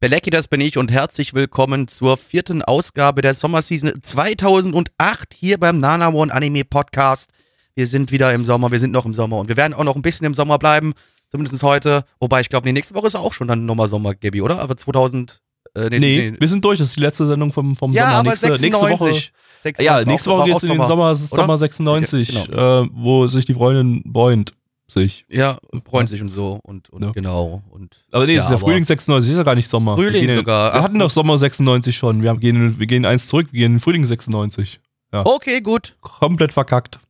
Belecki, das bin ich und herzlich willkommen zur vierten Ausgabe der Sommerseason 2008 hier beim Nana One Anime Podcast. Wir sind wieder im Sommer, wir sind noch im Sommer und wir werden auch noch ein bisschen im Sommer bleiben, zumindest heute. Wobei ich glaube, die nächste Woche ist auch schon dann nochmal Sommer, Gabi, oder? Aber 2000. Äh, nee, Nee, wir sind durch. Das ist die letzte Sendung vom, vom ja, Sommer. aber nächste, 96. nächste Woche. 96 Ja, nächste Woche geht es in den Sommer, es ist oder? Sommer 96, Ja, äh, wo sich die Freundin bräunt. Sich. Ja, freuen sich und so und, und Ja. genau. Und Aber nee, Ja, es ist ja Frühling 96, ist ja gar nicht Sommer. Frühling wir sogar. Wir Ach, hatten doch Sommer 96 schon. Wir, haben, gehen, wir gehen eins zurück, wir gehen in Frühling 96. Okay, gut. Komplett verkackt.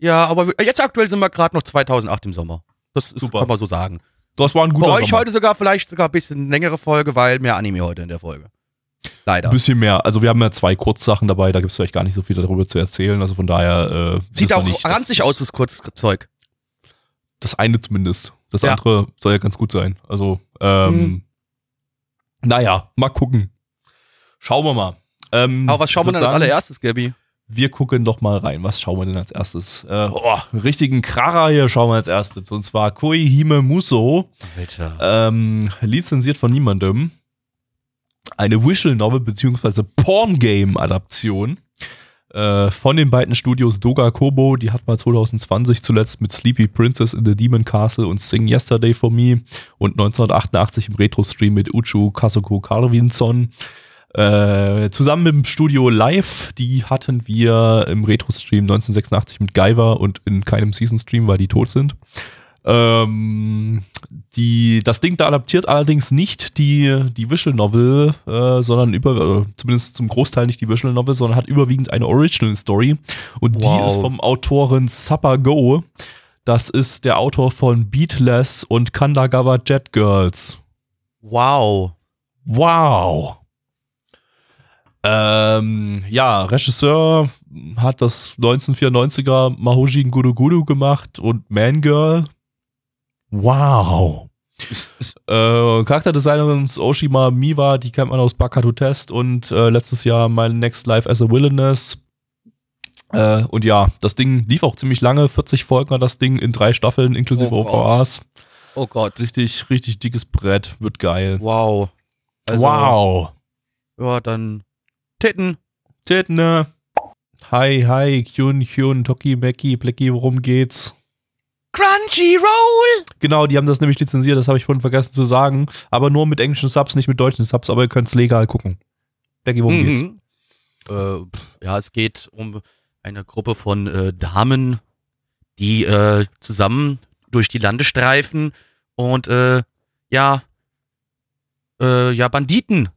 Ja, aber wir- jetzt aktuell sind wir gerade noch 2008 im Sommer. Das ist, Super. kann man so sagen. Das war ein guter Bei euch Sommer. heute sogar vielleicht sogar ein bisschen längere Folge, weil mehr Anime heute in der Folge. Leider. Ein bisschen mehr. Also wir haben ja zwei Kurzsachen dabei, da gibt es vielleicht gar nicht so viel darüber zu erzählen. Also von daher äh, Sieht wir auch nicht, ranzig aus, das Kurzzeug. Das eine zumindest. Das Ja. andere soll ja ganz gut sein. Also, ähm, Mhm. naja, mal gucken. Schauen wir mal. Ähm, Aber was schauen wir denn als allererstes, Gabi? Wir gucken doch mal rein. Was schauen wir denn als erstes? Äh, oh, einen richtigen Kracher hier schauen wir als erstes. Und zwar Koihime Muso, Alter. ähm, lizenziert von niemandem. Eine Visual Novel bzw. Porn-Game-Adaption äh, von den beiden Studios Doga Kobo. Die hat mal 2020 zuletzt mit Sleepy Princess in the Demon Castle und Sing Yesterday for Me und 1988 im Retro-Stream mit Uchu Kasuko Carvinson. Äh, zusammen mit dem Studio Live, die hatten wir im Retro-Stream 1986 mit Guyver und in keinem Season-Stream, weil die tot sind. Ähm, die, das Ding da adaptiert allerdings nicht die, die Visual Novel, äh, sondern über, zumindest zum Großteil nicht die Visual Novel, sondern hat überwiegend eine Original Story. Und Wow. die ist vom Autoren Supper Go. Das ist der Autor von Beatless und Kandagawa Jet Girls. Wow. Wow. Ähm, ja, Regisseur hat das 1994er Mahoji Gudu Gudu gemacht und Man Girl. Wow. äh, Charakterdesignerin Oshima Miwa, die kennt man aus Bakato Test und äh, letztes Jahr My Next Life as a Wilderness. Äh, und ja, das Ding lief auch ziemlich lange, 40 Folgen hat das Ding in drei Staffeln inklusive Oh Gott. OVAs. Oh Gott. Richtig, richtig dickes Brett, wird geil. Wow. Also, wow. Ja, dann Titten. Titne. Hi, hi, Kyun, Kyun, Toki, Meki, Plecky, worum geht's? Crunchyroll. Genau, die haben das nämlich lizenziert, das habe ich vorhin vergessen zu sagen. Aber nur mit englischen Subs, nicht mit deutschen Subs, aber ihr könnt es legal gucken. Plecky, worum geht's? Mhm. Äh, pf, ja, es geht um eine Gruppe von äh, Damen, die äh, zusammen durch die Lande streifen und äh, ja, äh, ja, Banditen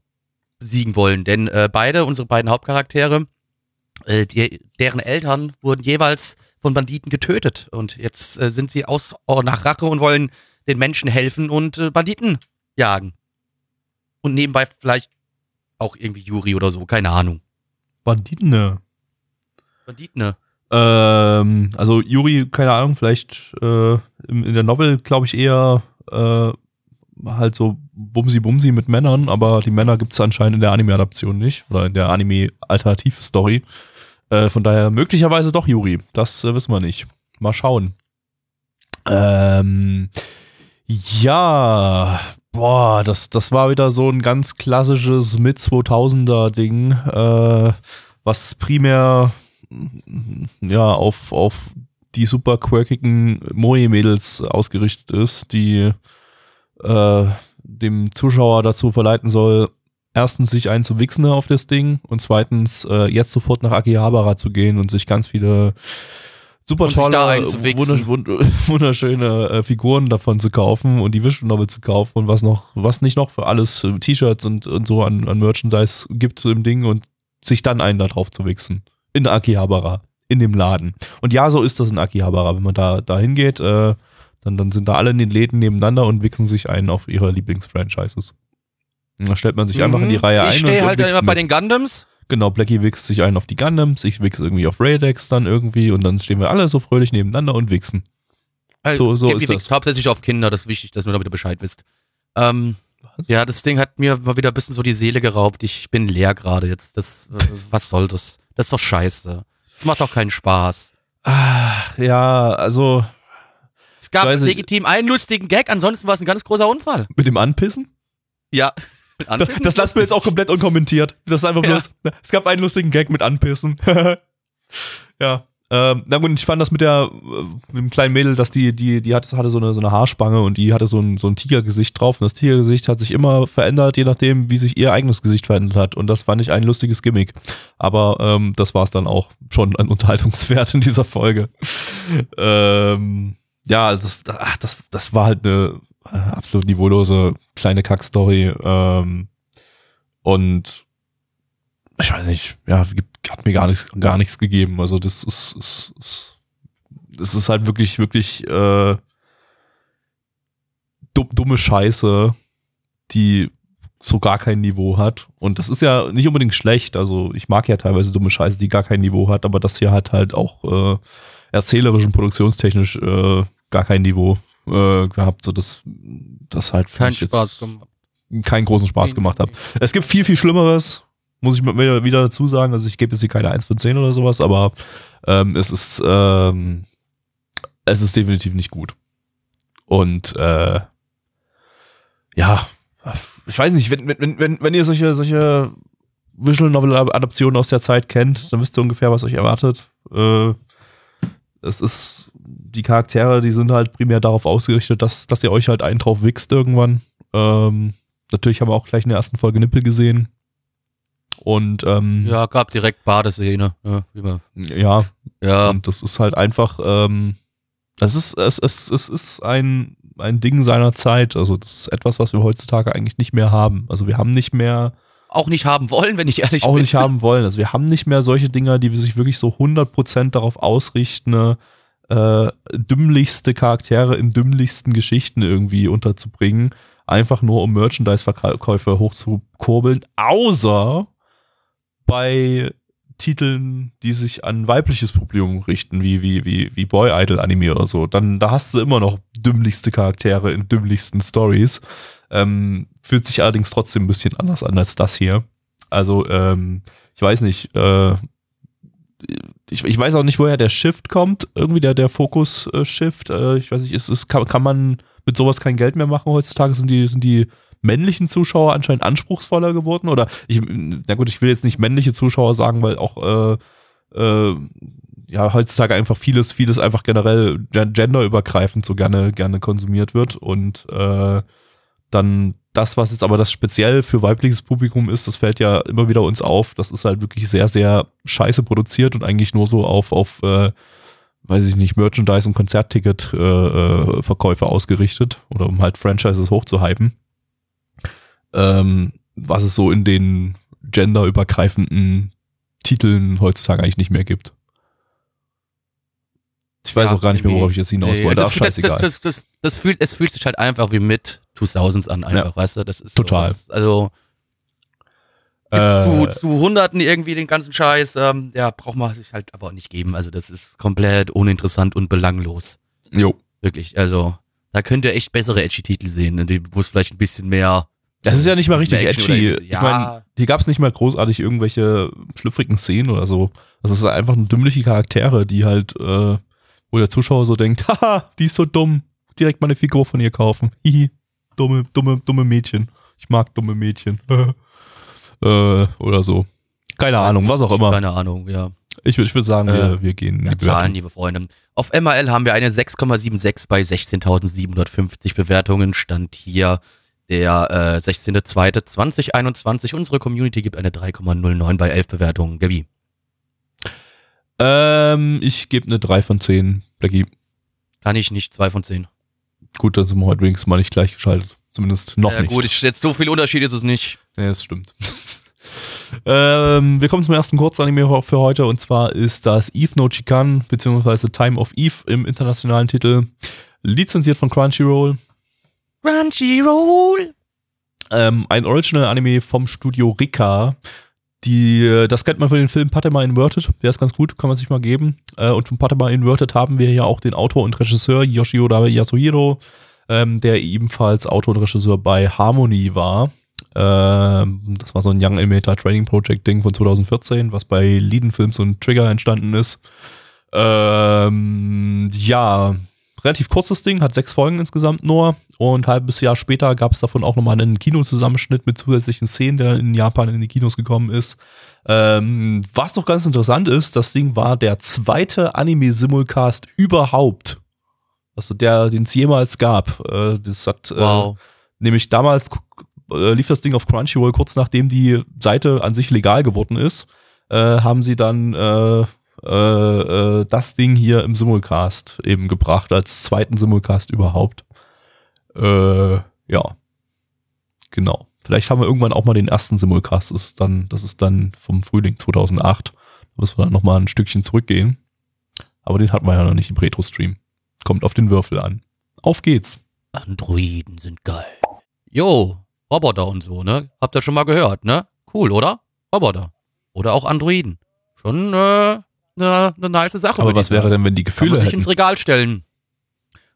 besiegen wollen. Denn äh, beide, unsere beiden Hauptcharaktere, äh, die, deren Eltern wurden jeweils von Banditen getötet. Und jetzt äh, sind sie aus oh, nach Rache und wollen den Menschen helfen und äh, Banditen jagen. Und nebenbei vielleicht auch irgendwie Juri oder so, keine Ahnung. Banditen, ne? Ähm, also Juri, keine Ahnung, vielleicht äh, in, in der Novel glaube ich eher äh, halt so Bumsi-Bumsi mit Männern, aber die Männer gibt es anscheinend in der Anime-Adaption nicht oder in der Anime-Alternativ-Story. Äh, von daher möglicherweise doch Juri, das äh, wissen wir nicht. Mal schauen. Ähm, ja, boah, das, das war wieder so ein ganz klassisches Mit-2000er-Ding, äh, was primär mm, ja, auf, auf die super quirkigen Moe-Mädels ausgerichtet ist, die äh, dem Zuschauer dazu verleiten soll, erstens sich einzuwichsen auf das Ding und zweitens äh, jetzt sofort nach Akihabara zu gehen und sich ganz viele super Und tolle, wundersch wund- wunderschöne äh, Figuren davon zu kaufen und die Visual Novel zu kaufen und was noch, was nicht noch für alles äh, T-Shirts und, und so an, an Merchandise gibt im Ding und sich dann einen da drauf zu wichsen. In Akihabara, in dem Laden. Und ja, so ist das in Akihabara. Wenn man da, da hingeht, äh, Dann, dann sind da alle in den Läden nebeneinander und wichsen sich ein auf ihre Lieblingsfranchises. Dann stellt man sich einfach in die Mhm. Reihe ein. Ich stehe halt wichst immer bei mit. den Gundams. Genau, Blackie wichst sich ein auf die Gundams, ich wichse irgendwie auf Raydex dann irgendwie und dann stehen wir alle so fröhlich nebeneinander und wichsen. Äh, So- so ist das. Hauptsächlich auf Kinder, das ist wichtig, dass du damit Bescheid wisst. Ähm, Was? ja, das Ding hat mir mal wieder ein bisschen so die Seele geraubt. Ich bin leer gerade jetzt. Das, äh, was soll das? Das ist doch scheiße. Das macht doch keinen Spaß. Ach, ja, also Es gab ich- legitim einen lustigen Gag, ansonsten war es ein ganz großer Unfall. mit dem Anpissen? Ja. Das, das lassen wir jetzt auch komplett unkommentiert. Das ist einfach Ja. bloß. Es gab einen lustigen Gag mit Anpissen. ja. Ähm, na gut, ich fand das mit der äh, mit dem kleinen Mädel, dass die, die, die hatte, hatte so eine, so eine Haarspange und die hatte so ein, so ein Tigergesicht drauf. Und das Tigergesicht hat sich immer verändert, je nachdem, wie sich ihr eigenes Gesicht verändert hat. Und das fand ich ein lustiges Gimmick. Aber ähm, das war es dann auch schon an Unterhaltungswert in dieser Folge. ähm, ja, das, ach, das, das war halt eine äh, absolut niveaulose kleine Kackstory. Ähm, und ich weiß nicht, ja, hat mir gar nichts, gar nichts gegeben. Also das ist, ist, ist das ist halt wirklich, wirklich äh, dumm, dumme Scheiße, die so gar kein Niveau hat. Und das ist ja nicht unbedingt schlecht. Also ich mag ja teilweise dumme Scheiße, die gar kein Niveau hat, aber das hier hat halt auch äh, erzählerisch und produktionstechnisch äh, gar kein Niveau äh, gehabt, so dass das halt für Kein mich jetzt Spaß gemacht. keinen großen Spaß gemacht hat. Es gibt viel, viel Schlimmeres, muss ich mal wieder, wieder dazu sagen. Also ich gebe jetzt hier keine 1 von 10 oder sowas, aber ähm, es ist ähm, es ist definitiv nicht gut. Und äh, ja, ich weiß nicht, wenn, wenn, wenn, wenn ihr solche, solche Visual Novel Adaptionen aus der Zeit kennt, dann wisst ihr ungefähr, was euch erwartet. Äh, es ist, die Charaktere, die sind halt primär darauf ausgerichtet, dass, dass ihr euch halt einen drauf wichst irgendwann. Ähm, natürlich haben wir auch gleich in der ersten Folge Nippel gesehen. Und ähm, Ja, gab direkt Badeszene. Ja, ja, ja. und das ist halt einfach, ähm, das ist, es, es, es ist ein, ein Ding seiner Zeit. Also, das ist etwas, was wir heutzutage eigentlich nicht mehr haben. Also, wir haben nicht mehr, auch nicht haben wollen, wenn ich ehrlich auch bin. nicht haben wollen. Also, wir haben nicht mehr solche Dinger, die sich wirklich so 100% darauf ausrichten, äh, dümmlichste Charaktere in dümmlichsten Geschichten irgendwie unterzubringen. Einfach nur, um Merchandise-Verkäufe hochzukurbeln. Außer bei Titeln, die sich an weibliches Publikum richten, wie, wie, wie, wie Boy Idol Anime oder so, dann da hast du immer noch dümmlichste Charaktere in dümmlichsten Stories. Ähm, fühlt sich allerdings trotzdem ein bisschen anders an als das hier. Also, ähm, ich weiß nicht, äh, ich, ich weiß auch nicht, woher der Shift kommt, irgendwie der, der Fokus-Shift. Äh, ich weiß nicht, ist, ist, kann, kann man mit sowas kein Geld mehr machen heutzutage? Sind die, sind die männlichen Zuschauer anscheinend anspruchsvoller geworden? Oder ich, na gut, ich will jetzt nicht männliche Zuschauer sagen, weil auch äh, äh, ja heutzutage einfach vieles, vieles einfach generell gen- genderübergreifend so gerne, gerne konsumiert wird und äh, dann das, was jetzt aber das speziell für weibliches Publikum ist, das fällt ja immer wieder uns auf. Das ist halt wirklich sehr, sehr scheiße produziert und eigentlich nur so auf, auf äh, weiß ich nicht, Merchandise- und Konzertticket-Verkäufe äh, Verkäufe ausgerichtet oder um halt Franchises hochzuhypen. Ähm, was es so in den genderübergreifenden Titeln heutzutage eigentlich nicht mehr gibt. Ich weiß Ja, auch gar nicht mehr, worauf ich jetzt hinaus wollte. das, das, scheißegal. das, das, das, das fühlt, es fühlt sich halt einfach wie mit 2000s an, einfach, weißt du? Das ist Total. So, das, also Äh, zu, zu Hunderten irgendwie den ganzen Scheiß, ähm, ja, braucht man sich halt aber auch nicht geben. Also das ist komplett uninteressant und belanglos. jo. Wirklich. Also da könnt ihr echt bessere Edgy-Titel sehen, ne, die- wo es vielleicht ein bisschen mehr. Das ist ja nicht mal richtig Action oder edgy. irgendwie- Ich meine, hier gab es nicht mal großartig irgendwelche schlüpfrigen Szenen oder so. Das ist einfach nur dümmliche Charaktere, die halt, äh, wo der Zuschauer so denkt, haha, die ist so dumm. Direkt mal eine Figur von ihr kaufen. Hihi, dumme, dumme, dumme Mädchen. Ich mag dumme Mädchen. äh, oder so. Keine Ahnung, was auch immer. Keine Ahnung, ja. Ich, ich würde sagen, Äh, wir, wir gehen Ja, Zahlen, liebe Freunde. Auf MRL haben wir eine 6,76 bei 16.750 Bewertungen. Stand hier der äh, 16.02.2021. Unsere Community gibt eine 3,09 bei 11 Bewertungen. Gavi. Ähm, ich gebe eine 3 von 10. Blackie. Kann ich nicht, 2 von 10. Gut, dann sind wir heute wenigstens mal nicht gleichgeschaltet. Zumindest noch ja, nicht. gut, ich, jetzt so viel Unterschied ist es nicht. Ja, das stimmt. ähm, wir kommen zum ersten Kurzanime für heute und zwar ist das Eve no Chikan beziehungsweise Time of Eve im internationalen Titel. lizenziert von Crunchyroll. Crunchyroll. Ähm, ein Original-Anime vom Studio Rika. Die, äh, das kennt man von den Film Patema Inverted. Der ist ganz gut, kann man sich mal geben. Äh, und von Patema Inverted haben wir ja auch den Autor und Regisseur Yoshioda Yasuhiro, ähm, der ebenfalls Autor und Regisseur bei Harmony war. Ähm, das war so ein Young Animator Training Project Ding von 2014, was bei Leiden Films und Trigger entstanden ist. Ähm, ja, relativ kurzes Ding, hat sechs Folgen insgesamt nur. Und ein halbes Jahr später gab es davon auch nochmal einen Kinozusammenschnitt mit zusätzlichen Szenen, der in Japan in die Kinos gekommen ist. Ähm, was doch ganz interessant ist, das Ding war der zweite Anime-Simulcast überhaupt. Also der, den es jemals gab. Äh, das hat Wow. äh, nämlich damals äh, lief das Ding auf Crunchyroll kurz nachdem die Seite an sich legal geworden ist, äh, haben sie dann äh, äh, das Ding hier im Simulcast eben gebracht, als zweiten Simulcast überhaupt. Äh, ja. Genau. Vielleicht haben wir irgendwann auch mal den ersten Simulcast. Das ist dann, das ist dann vom Frühling 2008. Da müssen wir dann nochmal ein Stückchen zurückgehen. Aber den hatten wir ja noch nicht im Retro-Stream. Kommt auf den Würfel an. Auf geht's. Androiden sind geil. Jo, Roboter und so, ne? Habt ihr schon mal gehört, ne? Cool, oder? Roboter. Oder auch Androiden. Schon äh, eine ne nice Sache. Aber was wäre denn, wenn die Gefühle sich ins Regal stellen.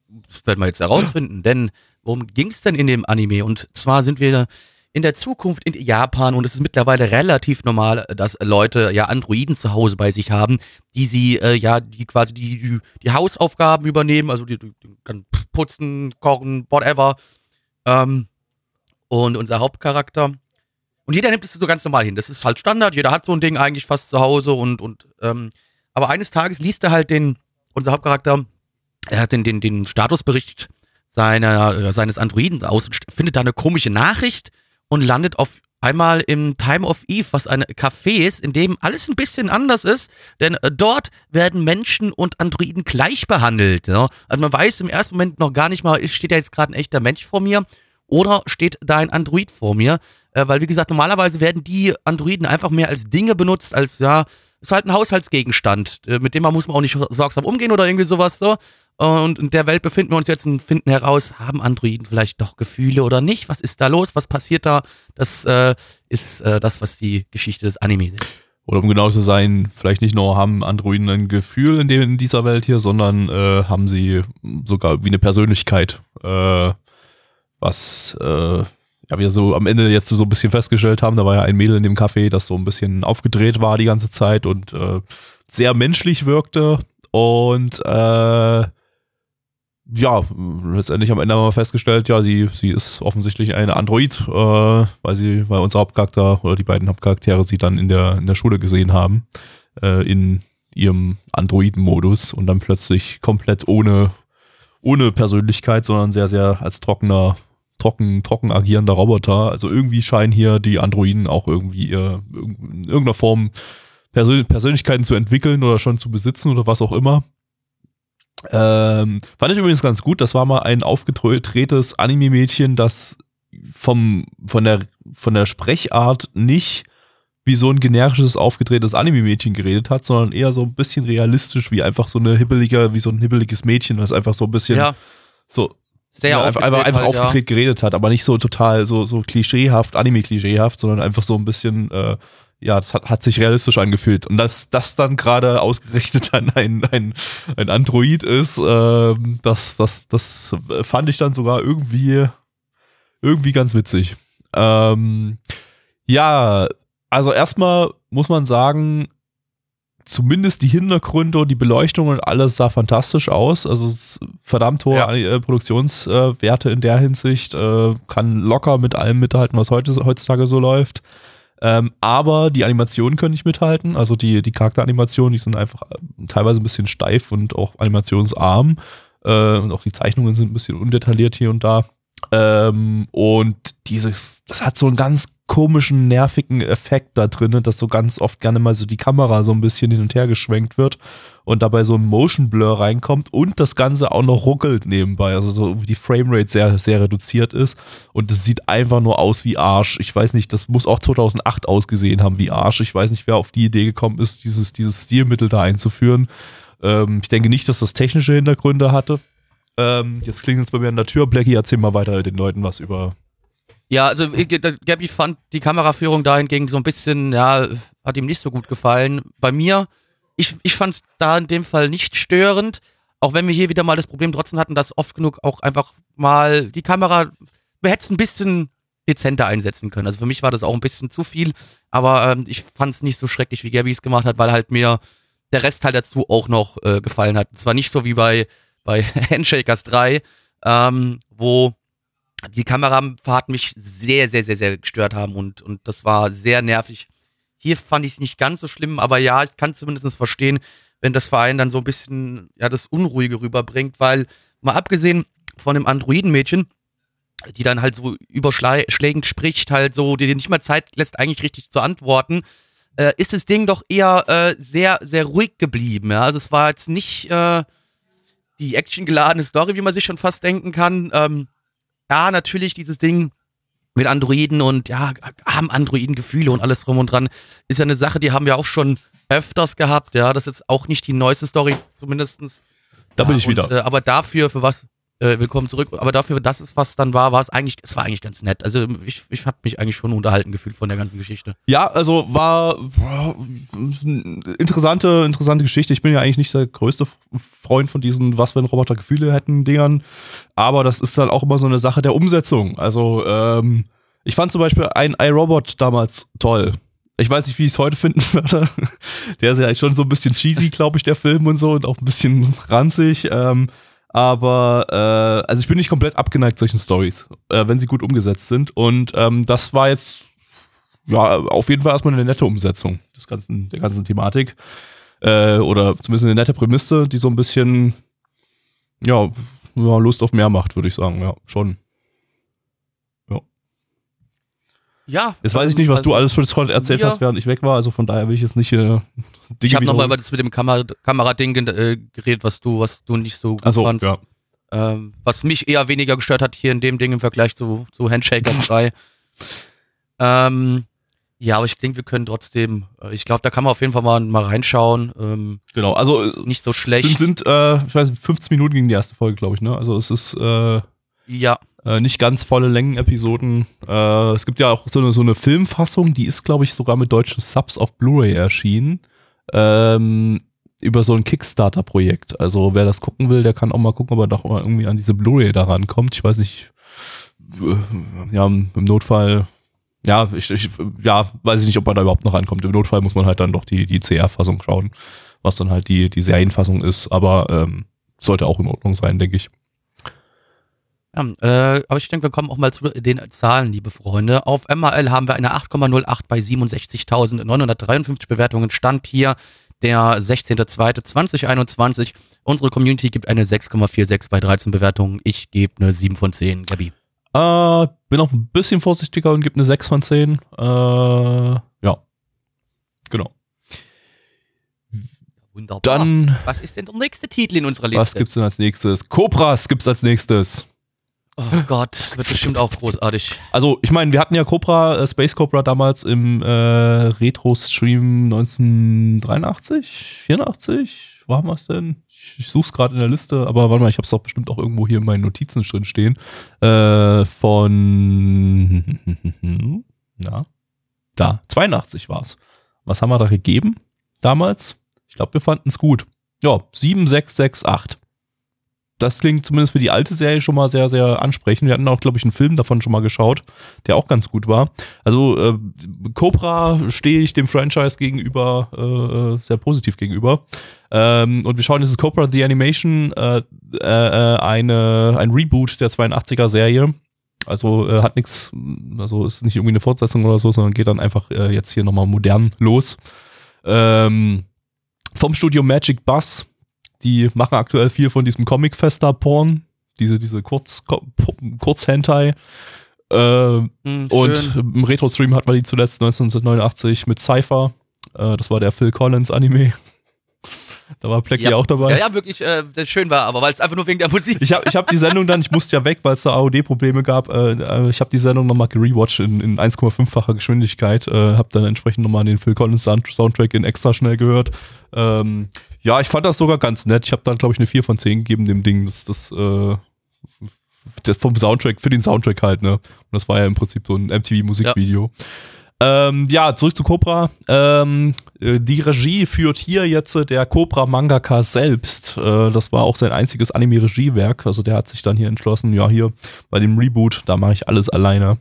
Das werden wir jetzt herausfinden, denn worum ging es denn in dem Anime? Und zwar sind wir in der Zukunft in Japan und es ist mittlerweile relativ normal, dass Leute ja Androiden zu Hause bei sich haben, die sie äh, ja, die quasi die, die, die Hausaufgaben übernehmen, also die, die putzen, kochen, whatever. Ähm, und unser Hauptcharakter. Und jeder nimmt es so ganz normal hin. Das ist halt Standard, jeder hat so ein Ding eigentlich fast zu Hause und, und ähm, aber eines Tages liest er halt den, unser Hauptcharakter, er hat den, den, den Statusbericht seiner, äh, seines Androiden aus und findet da eine komische Nachricht und landet auf einmal im Time of Eve, was ein Café ist, in dem alles ein bisschen anders ist, denn äh, dort werden Menschen und Androiden gleich behandelt. Ja? Also man weiß im ersten Moment noch gar nicht mal, steht da jetzt gerade ein echter Mensch vor mir oder steht da ein Android vor mir, äh, weil wie gesagt, normalerweise werden die Androiden einfach mehr als Dinge benutzt, als ja, ist halt ein Haushaltsgegenstand, äh, mit dem man muss man auch nicht sorgsam umgehen oder irgendwie sowas so. Und in der Welt befinden wir uns jetzt und finden heraus, haben Androiden vielleicht doch Gefühle oder nicht? Was ist da los? Was passiert da? Das äh, ist äh, das, was die Geschichte des Animes ist. Oder um genau zu sein, vielleicht nicht nur haben Androiden ein Gefühl in, dem, in dieser Welt hier, sondern äh, haben sie sogar wie eine Persönlichkeit, äh, was äh, ja, wir so am Ende jetzt so ein bisschen festgestellt haben, da war ja ein Mädel in dem Café, das so ein bisschen aufgedreht war die ganze Zeit und äh, sehr menschlich wirkte und äh, ja, letztendlich am Ende haben wir festgestellt, ja, sie, sie ist offensichtlich eine Android, äh, weil sie, weil unser Hauptcharakter oder die beiden Hauptcharaktere sie dann in der, in der Schule gesehen haben, äh, in ihrem Androiden-Modus und dann plötzlich komplett ohne, ohne Persönlichkeit, sondern sehr, sehr als trockener, trocken, trocken agierender Roboter. Also irgendwie scheinen hier die Androiden auch irgendwie ihr, in irgendeiner Form Persön Persönlichkeiten zu entwickeln oder schon zu besitzen oder was auch immer. Ähm, fand ich übrigens ganz gut. Das war mal ein aufgedrehtes Anime-Mädchen, das vom, von, der, von der Sprechart nicht wie so ein generisches, aufgedrehtes Anime-Mädchen geredet hat, sondern eher so ein bisschen realistisch, wie einfach so eine hibbelige, wie so ein hibbeliges Mädchen, das einfach so ein bisschen Ja, so sehr ja, einfach, einfach, einfach halt, ja. aufgedreht geredet hat, aber nicht so total so, so klischeehaft, Anime-klischeehaft, sondern einfach so ein bisschen, äh, ja, das hat, hat sich realistisch angefühlt. Und dass das dann gerade ausgerichtet an ein, ein, ein Android ist, ähm, das, das, das fand ich dann sogar irgendwie, irgendwie ganz witzig. Ähm, ja, also erstmal muss man sagen, zumindest die Hintergründe und die Beleuchtung und alles sah fantastisch aus. Also verdammt hohe Ja. äh, Produktionswerte in der Hinsicht. Äh, kann locker mit allem mithalten, was heute, heutzutage so läuft. Ähm, aber die Animationen können nicht mithalten. Also die, die Charakteranimationen, die sind einfach äh, teilweise ein bisschen steif und auch animationsarm. Äh, und auch die Zeichnungen sind ein bisschen undetailliert hier und da. Ähm, und dieses, das hat so einen ganz komischen, nervigen Effekt da drin, dass so ganz oft gerne mal so die Kamera so ein bisschen hin und her geschwenkt wird und dabei so ein Motion Blur reinkommt und das Ganze auch noch ruckelt nebenbei, also so die Framerate sehr, sehr reduziert ist und es sieht einfach nur aus wie Arsch. Ich weiß nicht, das muss auch 2008 ausgesehen haben wie Arsch. Ich weiß nicht, wer auf die Idee gekommen ist, dieses, dieses Stilmittel da einzuführen. Ähm, ich denke nicht, dass das technische Hintergründe hatte. Ähm, jetzt klingelt es bei mir an der Tür. Blackie, erzähl mal weiter den Leuten was über. Ja, also äh, Gabby fand die Kameraführung dahingegen so ein bisschen, ja, hat ihm nicht so gut gefallen. Bei mir, ich, ich fand es da in dem Fall nicht störend, auch wenn wir hier wieder mal das Problem trotzdem hatten, dass oft genug auch einfach mal die Kamera, wir hätten es ein bisschen dezenter einsetzen können. Also für mich war das auch ein bisschen zu viel, aber ähm, ich fand es nicht so schrecklich, wie Gabby es gemacht hat, weil halt mir der Rest halt dazu auch noch äh, gefallen hat. Zwar nicht so wie bei, bei Handshakers 3, ähm, wo die Kamerafahrten mich sehr, sehr, sehr, sehr gestört haben und, und das war sehr nervig. Hier fand ich es nicht ganz so schlimm, aber ja, ich kann zumindest verstehen, wenn das Verein dann so ein bisschen ja, das Unruhige rüberbringt, weil mal abgesehen von dem Androidenmädchen, die dann halt so überschlägend spricht, halt so, die dir nicht mal Zeit lässt, eigentlich richtig zu antworten, äh, ist das Ding doch eher äh, sehr, sehr ruhig geblieben. Ja? Also es war jetzt nicht äh, die actiongeladene Story, wie man sich schon fast denken kann. Ähm, ja, natürlich dieses Ding mit Androiden und ja, haben Androiden Gefühle und alles drum und dran, ist ja eine Sache, die haben wir auch schon öfters gehabt, ja, das ist jetzt auch nicht die neueste Story, zumindestens. Da ja, bin ich und, wieder. Äh, aber dafür, für was, äh, willkommen zurück, aber dafür, dass es was dann war, war es eigentlich, es war eigentlich ganz nett. Also ich, ich habe mich eigentlich schon unterhalten gefühlt von der ganzen Geschichte. Ja, also war boah, interessante, interessante Geschichte. Ich bin ja eigentlich nicht der größte Freund von diesen, was wenn Roboter Gefühle hätten, Dingern. Aber das ist dann auch immer so eine Sache der Umsetzung. Also, ähm, ich fand zum Beispiel ein iRobot damals toll. Ich weiß nicht, wie ich es heute finden würde. Der ist ja schon so ein bisschen cheesy, glaube ich, der Film und so und auch ein bisschen ranzig. Ähm, aber äh, also ich bin nicht komplett abgeneigt solchen Stories, äh, wenn sie gut umgesetzt sind. Und ähm, das war jetzt ja auf jeden Fall erstmal eine nette Umsetzung des ganzen, der ganzen Thematik. Äh, oder zumindest eine nette Prämisse, die so ein bisschen ja, ja Lust auf mehr macht, würde ich sagen. Ja, schon. Ja. Jetzt weiß ich nicht, was du also alles für erzählt mir- hast, während ich weg war. Also von daher will ich jetzt nicht. Äh, Ich habe nochmal über das mit dem Kamer Kamerading äh, geredet, was du, was du nicht so gut Achso, fandst. ja. Ähm, was mich eher weniger gestört hat hier in dem Ding im Vergleich zu, zu Handshakers 3. ähm, ja, aber ich denke, wir können trotzdem, äh, ich glaube, da kann man auf jeden Fall mal, mal reinschauen. Ähm, Genau. Also äh, nicht so schlecht. sind, sind äh, ich weiß, nicht, 15 Minuten gegen die erste Folge, glaube ich. Ne? Also es ist äh, ja, äh, nicht ganz volle Längen-Episoden. Äh, es gibt ja auch so eine, so eine Filmfassung, die ist, glaube ich, sogar mit deutschen Subs auf Blu-ray erschienen. Ähm, über so ein Kickstarter-Projekt. Also wer das gucken will, der kann auch mal gucken, ob er doch mal irgendwie an diese Blu-ray da rankommt. Ich weiß nicht, äh, ja, im Notfall, ja, ich, ich, ja, weiß ich nicht, ob man da überhaupt noch rankommt. Im Notfall muss man halt dann doch die, die CR-Fassung schauen, was dann halt die, die Serienfassung ist, aber ähm, sollte auch in Ordnung sein, denke ich. Ja äh, aber ich denke, wir kommen auch mal zu den Zahlen, liebe Freunde. Auf MRL haben wir eine 8,08 bei 67.953 Bewertungen. Stand hier der 16.02.2021. Unsere Community gibt eine 6,46 bei 13 Bewertungen. Ich gebe eine 7 von 10. Gabi. Äh, bin auch ein bisschen vorsichtiger und gebe eine 6 von 10. Äh, ja. Genau. Wunderbar. Dann, was ist denn der nächste Titel in unserer Liste? was gibt's denn als nächstes? Cobras gibt's als nächstes. Oh Gott, wird bestimmt auch großartig. Also, ich meine, wir hatten ja Cobra, äh, Space Cobra damals im äh, Retro-Stream 1983, 84. Wo haben wir es denn? Ich, ich suche es gerade in der Liste, aber warte mal, ich habe es doch bestimmt auch irgendwo hier in meinen Notizen drin stehen. Äh, von, na, da, 82 war's. Was haben wir da gegeben damals? Ich glaube, wir fanden es gut. Ja, 7, 6, 6, 8 das klingt zumindest für die alte Serie schon mal sehr, sehr ansprechend. Wir hatten auch, glaube ich, einen Film davon schon mal geschaut, der auch ganz gut war. Also äh, Cobra stehe ich dem Franchise gegenüber äh, sehr positiv gegenüber. Ähm, und wir schauen, das ist Cobra The Animation, äh, äh, eine, ein Reboot der 82er Serie. Also äh, hat nichts, also ist nicht irgendwie eine Fortsetzung oder so, sondern geht dann einfach äh, jetzt hier nochmal modern los. Ähm, vom Studio Magic Bus. Die machen aktuell viel von diesem Comic-Fester-Porn. Diese, diese Kurz, Kurz-Hentai. Äh, Hm, und im Retro-Stream hatten wir die zuletzt 1989 mit Cypher. Äh, das war der Phil Collins-Anime. Da war Plecky ja, auch dabei. Ja, ja, wirklich äh, das schön war, aber weil es einfach nur wegen der Musik. Ich habe ich hab die Sendung dann, ich musste ja weg, weil es da AOD-Probleme gab. Äh, äh, ich habe die Sendung nochmal gerewatcht in, in 1,5-facher Geschwindigkeit. Äh, habe dann entsprechend nochmal den Phil Collins Soundtrack in extra schnell gehört. Ähm, ja, ich fand das sogar ganz nett. Ich habe dann, glaube ich, eine 4 von 10 gegeben dem Ding. Das, das, äh, das vom Soundtrack, für den Soundtrack halt, ne? Und das war ja im Prinzip so ein MTV-Musikvideo. Ja. Ähm, ja, zurück zu Cobra. Ähm, äh, die Regie führt hier jetzt äh, der Cobra Mangaka selbst. Äh, das war auch sein einziges Anime-Regiewerk. Also der hat sich dann hier entschlossen, ja, hier bei dem Reboot, da mache ich alles alleine.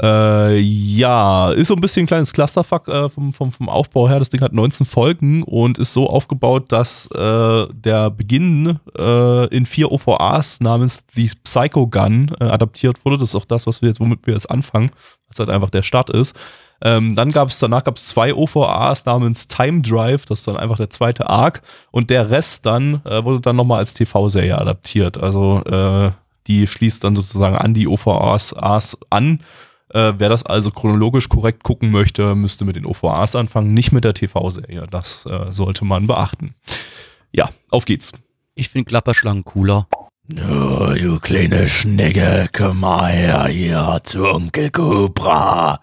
Äh, ja, ist so ein bisschen ein kleines Clusterfuck äh, vom, vom, vom Aufbau her. Das Ding hat 19 Folgen und ist so aufgebaut, dass äh, der Beginn äh, in vier OVAs namens The Psycho Gun äh, adaptiert wurde. Das ist auch das, was wir jetzt, womit wir jetzt anfangen, was halt einfach der Start ist. Ähm, dann gab es, danach gab es zwei OVAs namens Time Drive, das ist dann einfach der zweite Arc. Und der Rest dann äh, wurde dann nochmal als TV-Serie adaptiert. Also die schließt dann sozusagen an die OVAs an äh, wer das also chronologisch korrekt gucken möchte, müsste mit den OVAs anfangen, nicht mit der TV-Serie. Das äh, sollte man beachten. Ja, auf geht's. Ich finde Klapperschlangen cooler. Oh, du kleine Schnecke, komm mal her hier zu Onkel Cobra.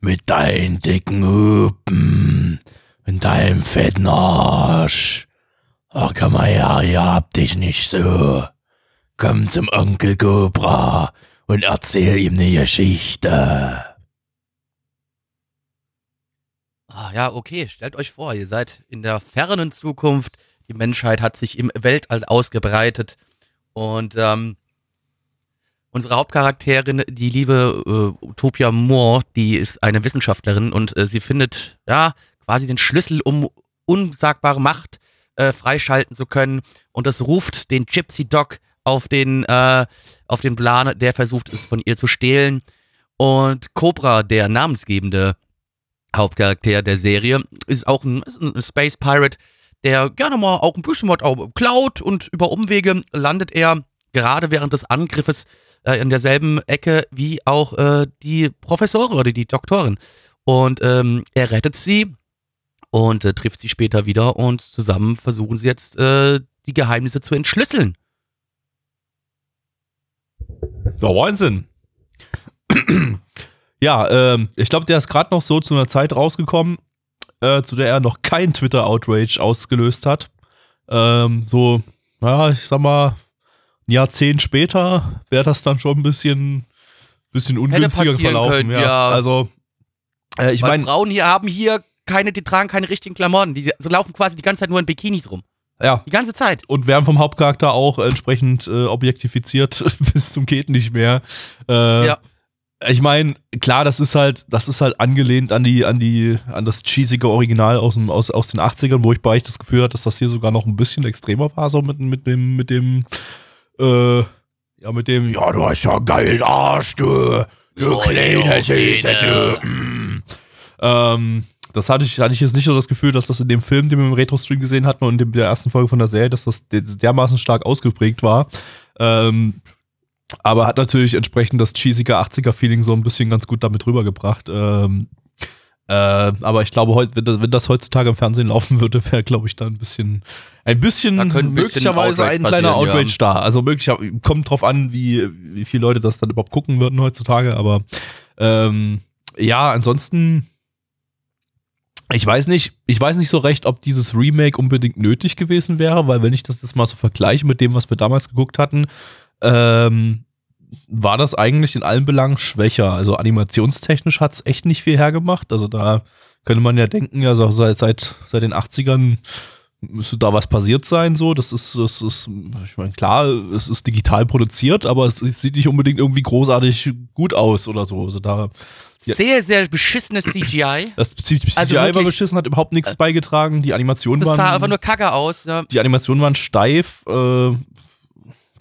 Mit deinen dicken Hupen und deinem fetten Arsch. Ach, komm mal her, ihr habt dich nicht so. Komm zum Onkel Cobra und erzähl ihm eine Geschichte. Ah, ja, okay, stellt euch vor, ihr seid in der fernen Zukunft, die Menschheit hat sich im Weltall ausgebreitet. Und ähm, unsere Hauptcharakterin, die liebe äh, Utopia Moore, die ist eine Wissenschaftlerin und äh, sie findet ja quasi den Schlüssel, um unsagbare Macht äh, freischalten zu können. Und das ruft den Gypsy Dog auf den, äh, auf den Plan, der versucht es von ihr zu stehlen. Und Cobra, der namensgebende Hauptcharakter der Serie, ist auch ein, ist ein Space Pirate, der gerne mal auch ein bisschen was auch klaut und über Umwege landet er gerade während des Angriffes äh, in derselben Ecke wie auch äh, die Professorin oder die Doktorin. Und ähm, er rettet sie und äh, trifft sie später wieder und zusammen versuchen sie jetzt äh, die Geheimnisse zu entschlüsseln. Ja, Wahnsinn. ja, ähm, ich glaube, der ist gerade noch so zu einer Zeit rausgekommen, äh, zu der er noch kein Twitter-Outrage ausgelöst hat. Ähm, so, ja, ich sag mal, ein Jahrzehnt später wäre das dann schon ein bisschen, bisschen ungünstiger verlaufen. Können, ja. ja. Also, äh, ich meine. Frauen hier haben hier keine, die tragen keine richtigen Klamotten. Die, die laufen quasi die ganze Zeit nur in Bikinis rum. Ja. Die ganze Zeit. Und werden vom Hauptcharakter auch entsprechend äh, objektifiziert bis zum geht nicht mehr. Äh, ja. Ich meine, klar, das ist halt, das ist halt angelehnt an die, an die, an das cheesige Original aus, dem, aus, aus den 80ern, wo ich bei euch das Gefühl hatte, dass das hier sogar noch ein bisschen extremer war, so mit, mit dem, mit dem, äh, ja, mit dem, ja, du hast ja geilen Arsch, du, du kleine Süße, du. Mm. Ähm, das hatte ich, hatte ich jetzt nicht so das Gefühl, dass das in dem Film, den wir im Retro-Stream gesehen hatten und in der ersten Folge von der Serie, dass das dermaßen stark ausgeprägt war. Ähm, aber hat natürlich entsprechend das cheesige 80er-Feeling so ein bisschen ganz gut damit rübergebracht. Ähm, äh, aber ich glaube, wenn das, wenn das heutzutage im Fernsehen laufen würde, wäre, glaube ich, da ein bisschen, ein bisschen ein möglicherweise bisschen ein kleiner Outrage ja. da. Also möglich, kommt drauf an, wie, wie viele Leute das dann überhaupt gucken würden heutzutage. Aber ähm, ja, ansonsten ich weiß nicht, ich weiß nicht so recht, ob dieses Remake unbedingt nötig gewesen wäre, weil wenn ich das jetzt mal so vergleiche mit dem, was wir damals geguckt hatten, ähm, war das eigentlich in allen Belangen schwächer. Also animationstechnisch hat es echt nicht viel hergemacht. Also da könnte man ja denken, ja, so seit, seit, seit den 80ern müsste da was passiert sein, so. Das ist, das ist, ich meine, klar, es ist digital produziert, aber es sieht nicht unbedingt irgendwie großartig gut aus oder so. Also da ja. Sehr, sehr beschissenes CGI. Das CGI also war beschissen, hat überhaupt nichts äh, beigetragen. Die Animationen waren. Das sah einfach nur kacke aus. Ja. Die Animationen waren steif, äh,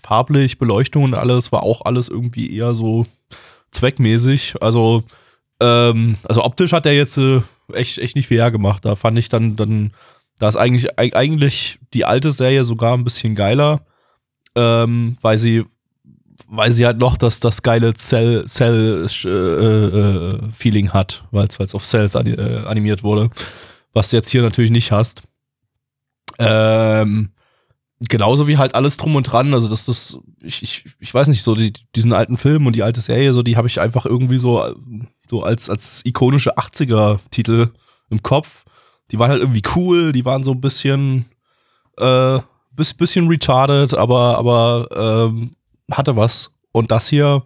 farblich, Beleuchtung und alles war auch alles irgendwie eher so zweckmäßig. Also, ähm, also optisch hat er jetzt äh, echt, echt nicht viel hergemacht. Da fand ich dann, dann, da ist eigentlich, eigentlich die alte Serie sogar ein bisschen geiler, ähm, weil sie weil sie halt noch das, das geile Cell-Feeling äh, äh, hat, weil es auf Cells äh, animiert wurde, was du jetzt hier natürlich nicht hast. Ähm, genauso wie halt alles drum und dran. Also das, das, ich, ich, ich weiß nicht, so die, diesen alten Film und die alte Serie, so die habe ich einfach irgendwie so, so als, als ikonische 80er-Titel im Kopf. Die waren halt irgendwie cool, die waren so ein bisschen, äh, bis, bisschen retarded, aber, aber ähm, hatte was. Und das hier